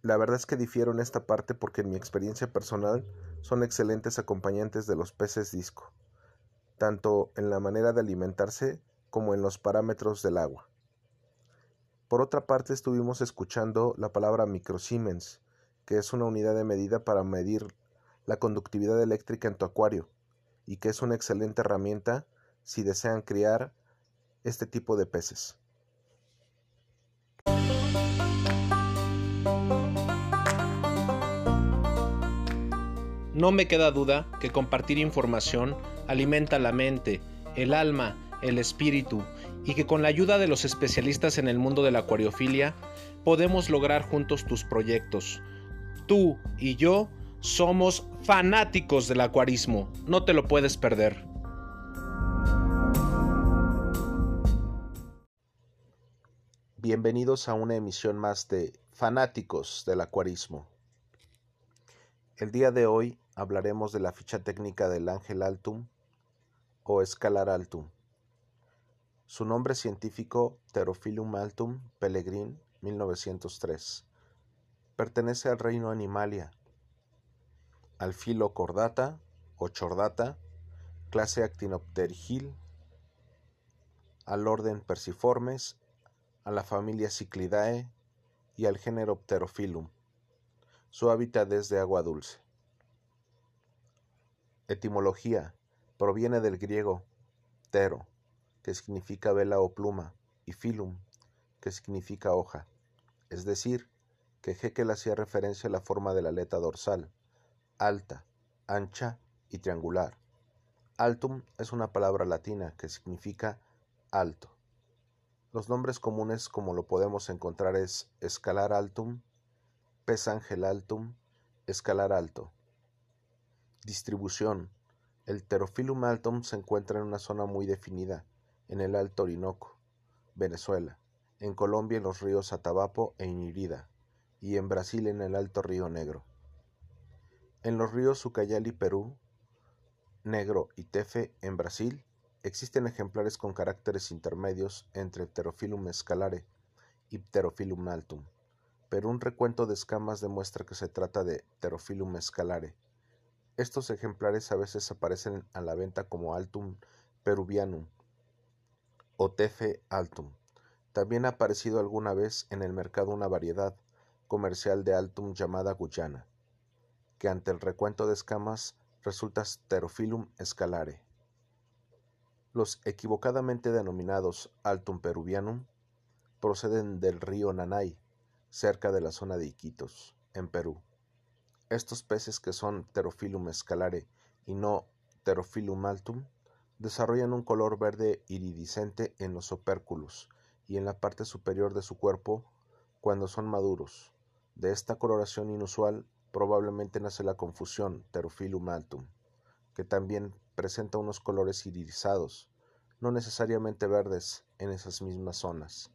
Speaker 4: La verdad es que difiero en esta parte porque en mi experiencia personal son excelentes acompañantes de los peces disco, tanto en la manera de alimentarse como en los parámetros del agua. Por otra parte, estuvimos escuchando la palabra microsiemens, que es una unidad de medida para medir la conductividad eléctrica en tu acuario y que es una excelente herramienta si desean criar este tipo de peces.
Speaker 3: No me queda duda que compartir información alimenta la mente, el alma, el espíritu y que con la ayuda de los especialistas en el mundo de la acuariofilia podemos lograr juntos tus proyectos. Tú y yo somos fanáticos del acuarismo, no te lo puedes perder.
Speaker 4: Bienvenidos a una emisión más de Fanáticos del Acuarismo. El día de hoy hablaremos de la ficha técnica del Ángel Altum o Escalar Altum. Su nombre científico Pterophyllum altum pelegrin 1903. Pertenece al reino Animalia, al filo Cordata o Chordata, clase Actinopterygil, al orden Persiformes, a la familia Cyclidae y al género Pterophyllum. Su hábitat es de agua dulce. Etimología. Proviene del griego tero, que significa vela o pluma, y filum, que significa hoja. Es decir, que Haeckel hacía referencia a la forma de la aleta dorsal, alta, ancha y triangular. Altum es una palabra latina que significa alto. Los nombres comunes como lo podemos encontrar es escalar altum, pes angel altum, escalar alto. Distribución. El Pterophyllum altum se encuentra en una zona muy definida, en el Alto Orinoco, Venezuela, en Colombia en los ríos Atabapo e Inirida, y en Brasil en el Alto Río Negro. En los ríos Ucayali, Perú, Negro y Tefe en Brasil, existen ejemplares con caracteres intermedios entre Pterophyllum escalare y Pterophyllum altum, pero un recuento de escamas demuestra que se trata de Pterophyllum escalare. Estos ejemplares a veces aparecen a la venta como Altum peruvianum o Tefe altum. También ha aparecido alguna vez en el mercado una variedad comercial de Altum llamada Guyana, que ante el recuento de escamas resulta Pterophyllum escalare. Los equivocadamente denominados Altum peruvianum proceden del río Nanay, cerca de la zona de Iquitos, en Perú. Estos peces que son Pterophyllum escalare y no Pterophyllum altum desarrollan un color verde iridiscente en los opérculos y en la parte superior de su cuerpo cuando son maduros. De esta coloración inusual probablemente nace la confusión Pterophyllum altum, que también presenta unos colores irisados, no necesariamente verdes, en esas mismas zonas.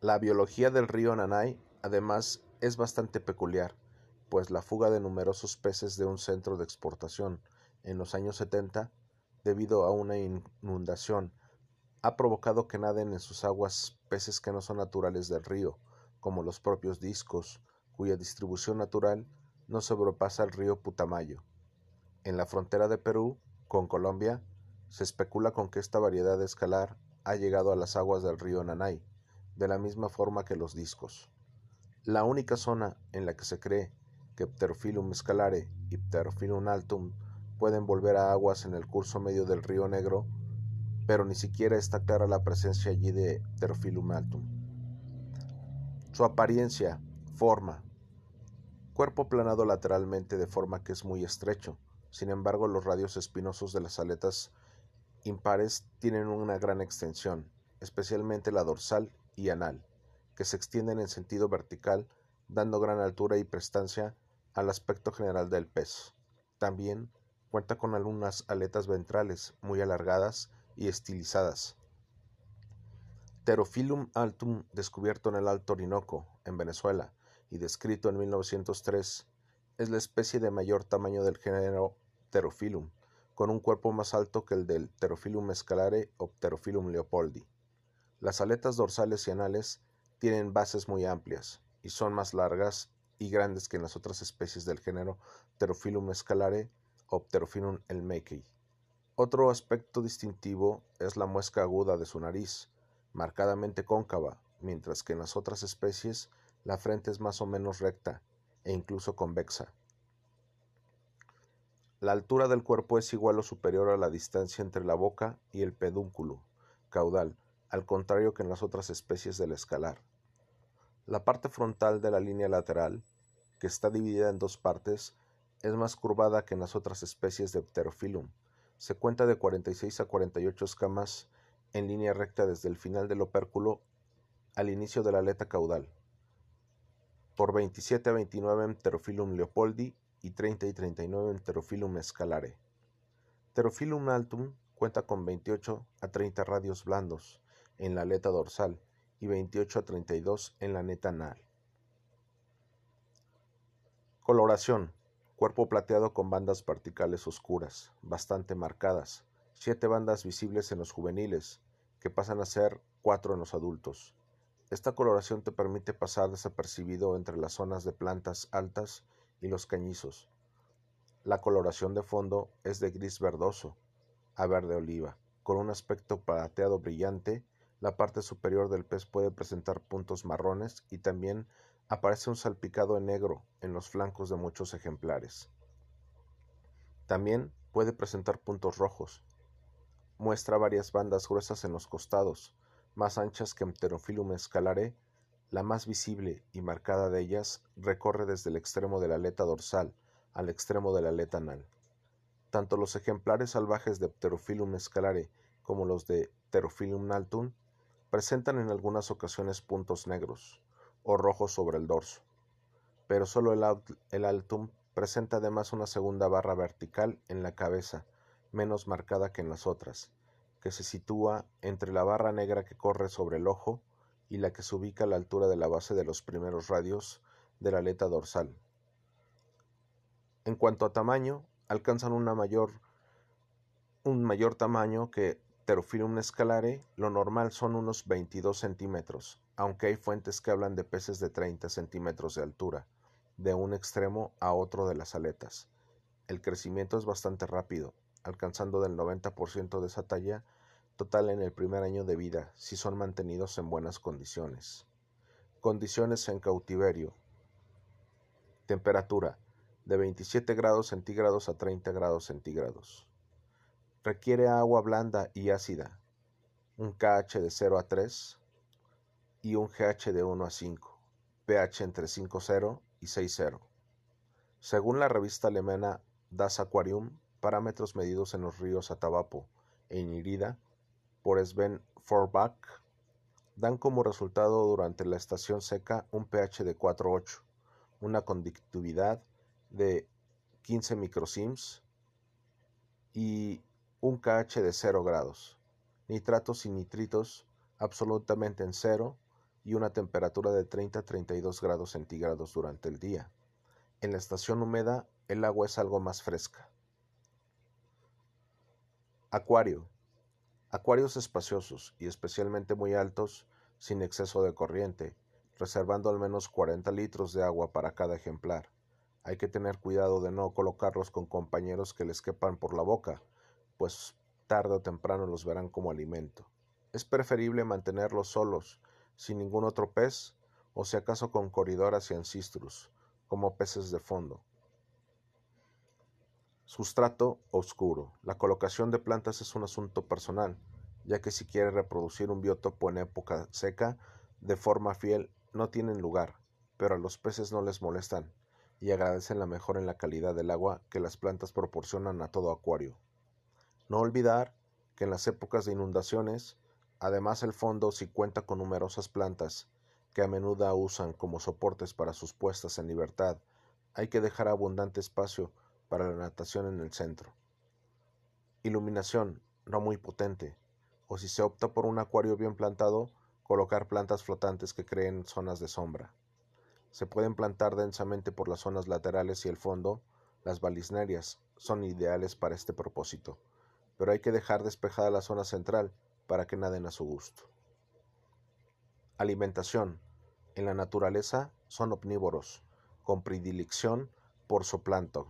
Speaker 4: La biología del río Nanay, además, es bastante peculiar, pues la fuga de numerosos peces de un centro de exportación en los años 70, debido a una inundación, ha provocado que naden en sus aguas peces que no son naturales del río, como los propios discos, cuya distribución natural no sobrepasa el río Putamayo. En la frontera de Perú con Colombia, se especula con que esta variedad de escalar ha llegado a las aguas del río Nanay, de la misma forma que los discos. La única zona en la que se cree que escalare y Pterophyllum altum pueden volver a aguas en el curso medio del río Negro, pero ni siquiera está clara la presencia allí de Pterophyllum altum. Su apariencia, forma, cuerpo planado lateralmente de forma que es muy estrecho, sin embargo los radios espinosos de las aletas impares tienen una gran extensión, especialmente la dorsal y anal, que se extienden en sentido vertical, dando gran altura y prestancia al aspecto general del pez. También cuenta con algunas aletas ventrales muy alargadas y estilizadas. Pterophyllum altum, descubierto en el Alto Orinoco, en Venezuela, y descrito en 1903, es la especie de mayor tamaño del género Pterophyllum, con un cuerpo más alto que el del Pterophyllum escalare o Pterophyllum leopoldi. Las aletas dorsales y anales tienen bases muy amplias y son más largas y grandes que en las otras especies del género Pterophyllum escalare o Pterophyllum elmekei. Otro aspecto distintivo es la muesca aguda de su nariz, marcadamente cóncava, mientras que en las otras especies la frente es más o menos recta e incluso convexa. La altura del cuerpo es igual o superior a la distancia entre la boca y el pedúnculo caudal, al contrario que en las otras especies del escalar. La parte frontal de la línea lateral, que está dividida en dos partes, es más curvada que en las otras especies de Pterophyllum. Se cuenta de 46 a 48 escamas en línea recta desde el final del opérculo al inicio de la aleta caudal, por 27 a 29 en Pterophyllum leopoldi y 30 y 39 en Pterophyllum escalare. Pterophyllum altum cuenta con 28 a 30 radios blandos en la aleta dorsal y 28 a 32 en la neta anal. Coloración. Cuerpo plateado con bandas verticales oscuras, bastante marcadas, siete bandas visibles en los juveniles, que pasan a ser cuatro en los adultos. Esta coloración te permite pasar desapercibido entre las zonas de plantas altas y los cañizos. La coloración de fondo es de gris verdoso a verde oliva, con un aspecto plateado brillante. La parte superior del pez puede presentar puntos marrones y también aparece un salpicado en negro en los flancos de muchos ejemplares. También puede presentar puntos rojos. muestra varias bandas gruesas en los costados, más anchas que Pterophyllum scalare. La más visible y marcada de ellas recorre desde el extremo de la aleta dorsal al extremo de la aleta anal. Tanto los ejemplares salvajes de Pterophyllum scalare como los de Pterophyllum naltum presentan en algunas ocasiones puntos negros o rojos sobre el dorso, pero solo el, altum presenta además una segunda barra vertical en la cabeza, menos marcada que en las otras, que se sitúa entre la barra negra que corre sobre el ojo y la que se ubica a la altura de la base de los primeros radios de la aleta dorsal. En cuanto a tamaño, alcanzan mayor, un mayor tamaño que Pterophyllum scalare, lo normal son unos 22 centímetros, aunque hay fuentes que hablan de peces de 30 centímetros de altura, de un extremo a otro de las aletas. El crecimiento es bastante rápido, alcanzando del 90% de esa talla total en el primer año de vida si son mantenidos en buenas condiciones. Condiciones en cautiverio. Temperatura de 27 grados centígrados a 30 grados centígrados. Requiere agua blanda y ácida, un KH de 0 a 3 y un GH de 1 a 5, pH entre 5.0 y 6.0. Según la revista alemana Das Aquarium, parámetros medidos en los ríos Atabapo e Inirida por Sven Forbach dan como resultado durante la estación seca un pH de 4.8, una conductividad de 15 microsims y un KH de 0 grados, nitratos y nitritos absolutamente en cero y una temperatura de 30 a 32 grados centígrados durante el día. En la estación húmeda el agua es algo más fresca. Acuario. Acuarios espaciosos y especialmente muy altos, sin exceso de corriente, reservando al menos 40 litros de agua para cada ejemplar. Hay que tener cuidado de no colocarlos con compañeros que les quepan por la boca, pues tarde o temprano los verán como alimento. Es preferible mantenerlos solos, sin ningún otro pez, o si acaso con coridoras y ancistrus, como peces de fondo. Sustrato oscuro. La colocación de plantas es un asunto personal, ya que si quiere reproducir un biotopo en época seca, de forma fiel, no tienen lugar, pero a los peces no les molestan y agradecen la mejora en la calidad del agua que las plantas proporcionan a todo acuario. No olvidar que en las épocas de inundaciones, además el fondo si cuenta con numerosas plantas, que a menudo usan como soportes para sus puestas en libertad, hay que dejar abundante espacio para la natación en el centro. Iluminación, no muy potente, o si se opta por un acuario bien plantado, colocar plantas flotantes que creen zonas de sombra. Se pueden plantar densamente por las zonas laterales y el fondo, las balisnerias son ideales para este propósito, pero hay que dejar despejada la zona central para que naden a su gusto. Alimentación. En la naturaleza son omnívoros, con predilección por zooplancton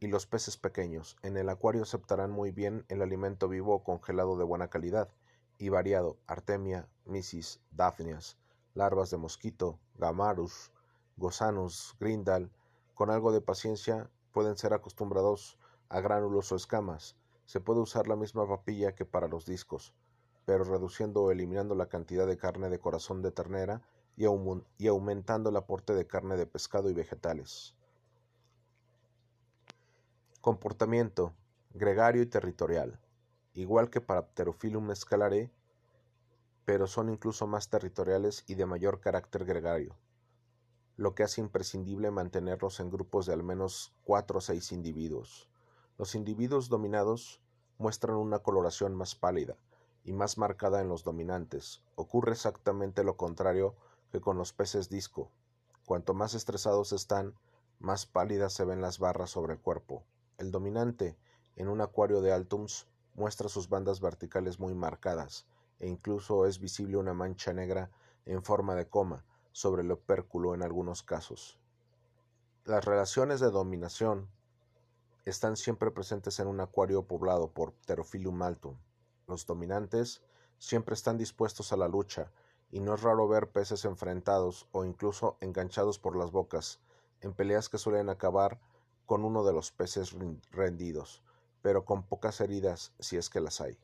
Speaker 4: y los peces pequeños. En el acuario aceptarán muy bien el alimento vivo congelado de buena calidad y variado, artemia, misis, daphnias, larvas de mosquito, gamarus, gosanus, grindal. Con algo de paciencia pueden ser acostumbrados a gránulos o escamas. Se puede usar la misma papilla que para los discos, pero reduciendo o eliminando la cantidad de carne de corazón de ternera y, aumentando el aporte de carne de pescado y vegetales. Comportamiento gregario y territorial, igual que para Pterophyllum scalare, pero son incluso más territoriales y de mayor carácter gregario, lo que hace imprescindible mantenerlos en grupos de al menos cuatro o seis individuos. Los individuos dominados muestran una coloración más pálida y más marcada en los dominantes. Ocurre exactamente lo contrario que con los peces disco. Cuanto más estresados están, más pálidas se ven las barras sobre el cuerpo. El dominante, en un acuario de Altums, muestra sus bandas verticales muy marcadas, e incluso es visible una mancha negra en forma de coma sobre el opérculo en algunos casos. Las relaciones de dominación están siempre presentes en un acuario poblado por Pterophyllum altum. Los dominantes siempre están dispuestos a la lucha, y no es raro ver peces enfrentados o incluso enganchados por las bocas, en peleas que suelen acabar con uno de los peces rendidos, pero con pocas heridas si es que las hay.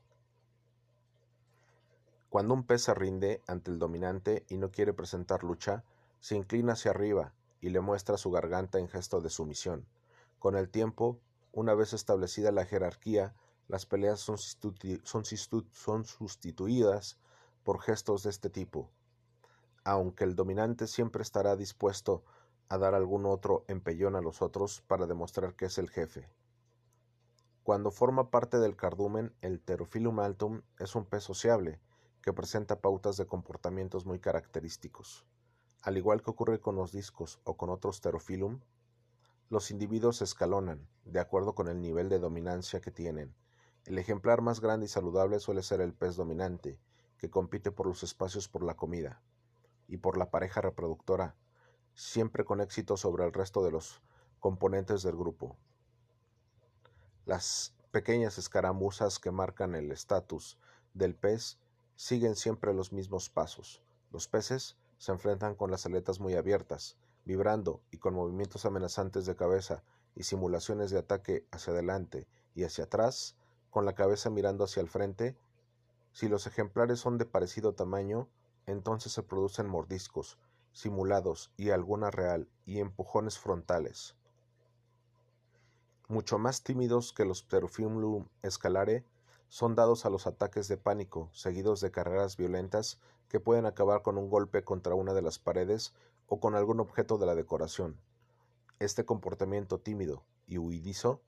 Speaker 4: Cuando un pez se rinde ante el dominante y no quiere presentar lucha, se inclina hacia arriba y le muestra su garganta en gesto de sumisión. Con el tiempo, una vez establecida la jerarquía, las peleas son, sustituidas por gestos de este tipo, aunque el dominante siempre estará dispuesto a dar algún otro empellón a los otros para demostrar que es el jefe. Cuando forma parte del cardumen, el Pterophyllum altum es un pez sociable que presenta pautas de comportamientos muy característicos. Al igual que ocurre con los discos o con otros Pterophyllum, los individuos se escalonan de acuerdo con el nivel de dominancia que tienen. El ejemplar más grande y saludable suele ser el pez dominante, que compite por los espacios por la comida y por la pareja reproductora, siempre con éxito sobre el resto de los componentes del grupo. Las pequeñas escaramuzas que marcan el estatus del pez siguen siempre los mismos pasos. Los peces se enfrentan con las aletas muy abiertas, vibrando y con movimientos amenazantes de cabeza y simulaciones de ataque hacia adelante y hacia atrás, con la cabeza mirando hacia el frente. Si los ejemplares son de parecido tamaño, entonces se producen mordiscos, simulados y alguna real, y empujones frontales. Mucho más tímidos que los Pterophyllum escalare, son dados a los ataques de pánico, seguidos de carreras violentas que pueden acabar con un golpe contra una de las paredes o con algún objeto de la decoración. Este comportamiento tímido y huidizo,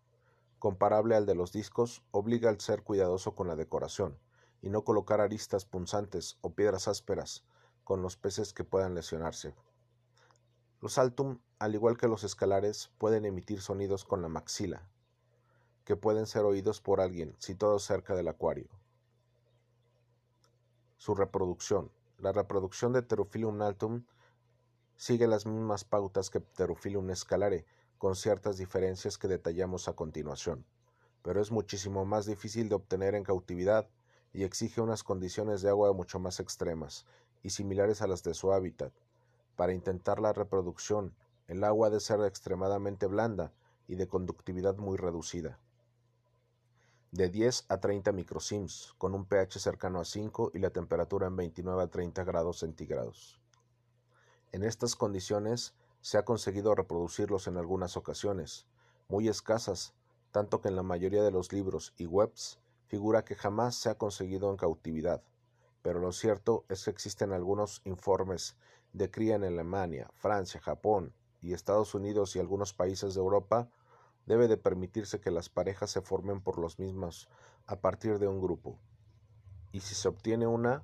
Speaker 4: comparable al de los discos, obliga al ser cuidadoso con la decoración y no colocar aristas punzantes o piedras ásperas con los peces que puedan lesionarse. Los altum, al igual que los escalares, pueden emitir sonidos con la maxila, que pueden ser oídos por alguien situado cerca del acuario. Su reproducción. La reproducción de Pterophyllum altum sigue las mismas pautas que Pterophyllum escalare, con ciertas diferencias que detallamos a continuación, pero es muchísimo más difícil de obtener en cautividad y exige unas condiciones de agua mucho más extremas y similares a las de su hábitat. Para intentar la reproducción, el agua debe ser extremadamente blanda y de conductividad muy reducida. De 10 a 30 microsims, con un pH cercano a 5 y la temperatura en 29 a 30 grados centígrados. En estas condiciones se ha conseguido reproducirlos en algunas ocasiones, muy escasas, tanto que en la mayoría de los libros y webs figura que jamás se ha conseguido en cautividad, pero lo cierto es que existen algunos informes de cría en Alemania, Francia, Japón y Estados Unidos y algunos países de Europa, debe de permitirse que las parejas se formen por los mismos a partir de un grupo. Y si se obtiene una,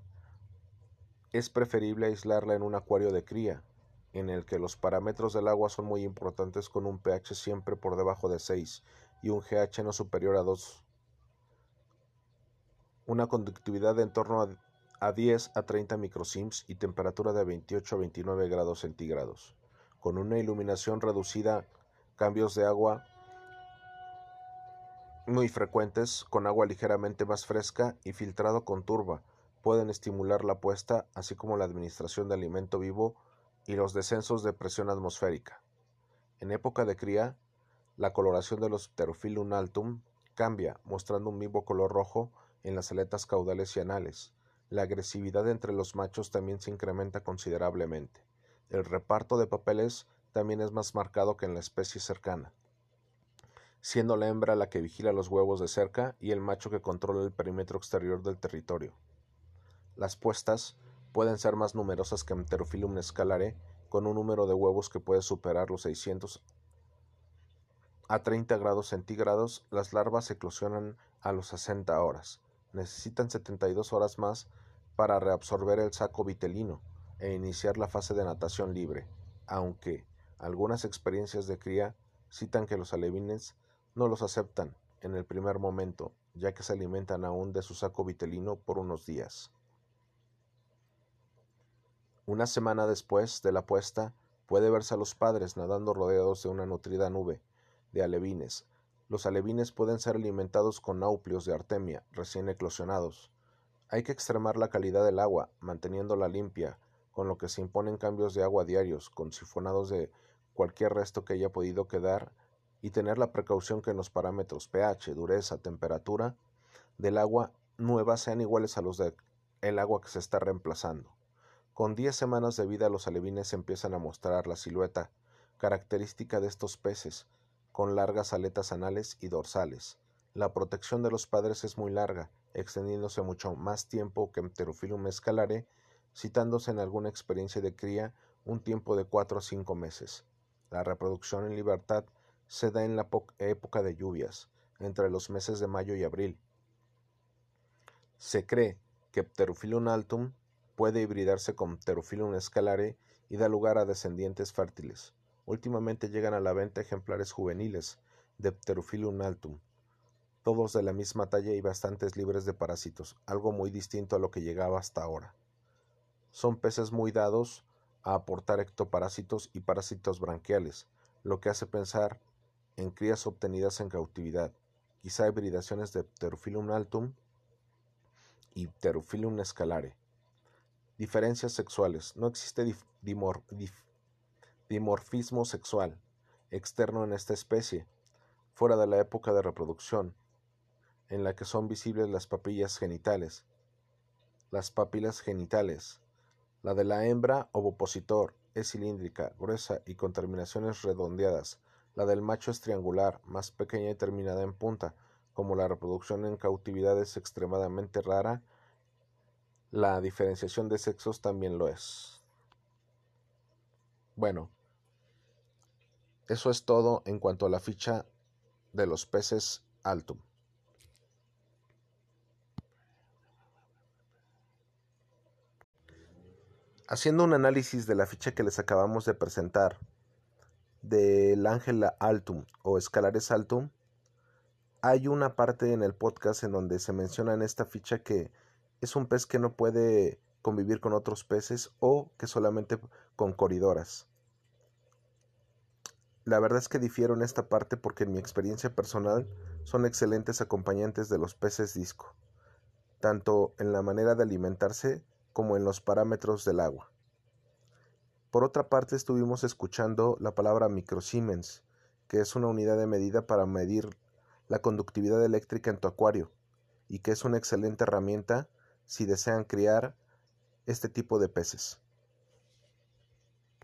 Speaker 4: es preferible aislarla en un acuario de cría, en el que los parámetros del agua son muy importantes con un pH siempre por debajo de 6 y un GH no superior a 2 una conductividad de en torno a 10 a 30 microsims y temperatura de 28 a 29 grados centígrados, con una iluminación reducida, cambios de agua muy frecuentes, con agua ligeramente más fresca y filtrado con turba, pueden estimular la puesta, así como la administración de alimento vivo y los descensos de presión atmosférica. En época de cría, la coloración de los Pterophyllum altum cambia, mostrando un vivo color rojo en las aletas caudales y anales. La agresividad entre los machos también se incrementa considerablemente. El reparto de papeles también es más marcado que en la especie cercana, siendo la hembra la que vigila los huevos de cerca y el macho que controla el perímetro exterior del territorio. Las puestas pueden ser más numerosas que en Pterophyllum scalare, con un número de huevos que puede superar los 600 a 30 grados centígrados, las larvas eclosionan a los 60 horas necesitan 72 horas más para reabsorber el saco vitelino e iniciar la fase de natación libre, aunque algunas experiencias de cría citan que los alevines no los aceptan en el primer momento, ya que se alimentan aún de su saco vitelino por unos días. Una semana después de la puesta, puede verse a los padres nadando rodeados de una nutrida nube de alevines los alevines pueden ser alimentados con nauplios de artemia recién eclosionados. Hay que extremar la calidad del agua, manteniéndola limpia, con lo que se imponen cambios de agua diarios, con sifonados de cualquier resto que haya podido quedar, y tener la precaución que los parámetros pH, dureza, temperatura del agua nueva sean iguales a los de el agua que se está reemplazando. Con 10 semanas de vida los alevines empiezan a mostrar la silueta característica de estos peces, con largas aletas anales y dorsales. La protección de los padres es muy larga, extendiéndose mucho más tiempo que Pterophyllum escalare, citándose en alguna experiencia de cría un tiempo de 4 a 5 meses. La reproducción en libertad se da en la época de lluvias, entre los meses de mayo y abril. Se cree que Pterophyllum altum puede hibridarse con Pterophyllum escalare y da lugar a descendientes fértiles. Últimamente llegan a la venta ejemplares juveniles de Pterophyllum altum, todos de la misma talla y bastantes libres de parásitos, algo muy distinto a lo que llegaba hasta ahora. Son peces muy dados a aportar ectoparásitos y parásitos branquiales, lo que hace pensar en crías obtenidas en cautividad, quizá hibridaciones de Pterophyllum altum y Pterophyllum escalare. Diferencias sexuales. No existe dimorfismo sexual externo en esta especie, fuera de la época de reproducción, en la que son visibles las papillas genitales. Las papilas genitales. La de la hembra ovopositor es cilíndrica, gruesa y con terminaciones redondeadas. La del macho es triangular, más pequeña y terminada en punta. Como la reproducción en cautividad es extremadamente rara, la diferenciación de sexos también lo es. Bueno, eso es todo en cuanto a la ficha de los peces Altum. Haciendo un análisis de la ficha que les acabamos de presentar del Ángela Altum o Escalares Altum, hay una parte en el podcast en donde se menciona en esta ficha que es un pez que no puede convivir con otros peces o que solamente con coridoras. La verdad es que difiero en esta parte porque en mi experiencia personal son excelentes acompañantes de los peces disco, tanto en la manera de alimentarse como en los parámetros del agua. Por otra parte, estuvimos escuchando la palabra microsiemens, que es una unidad de medida para medir la conductividad eléctrica en tu acuario y que es una excelente herramienta si desean criar este tipo de peces.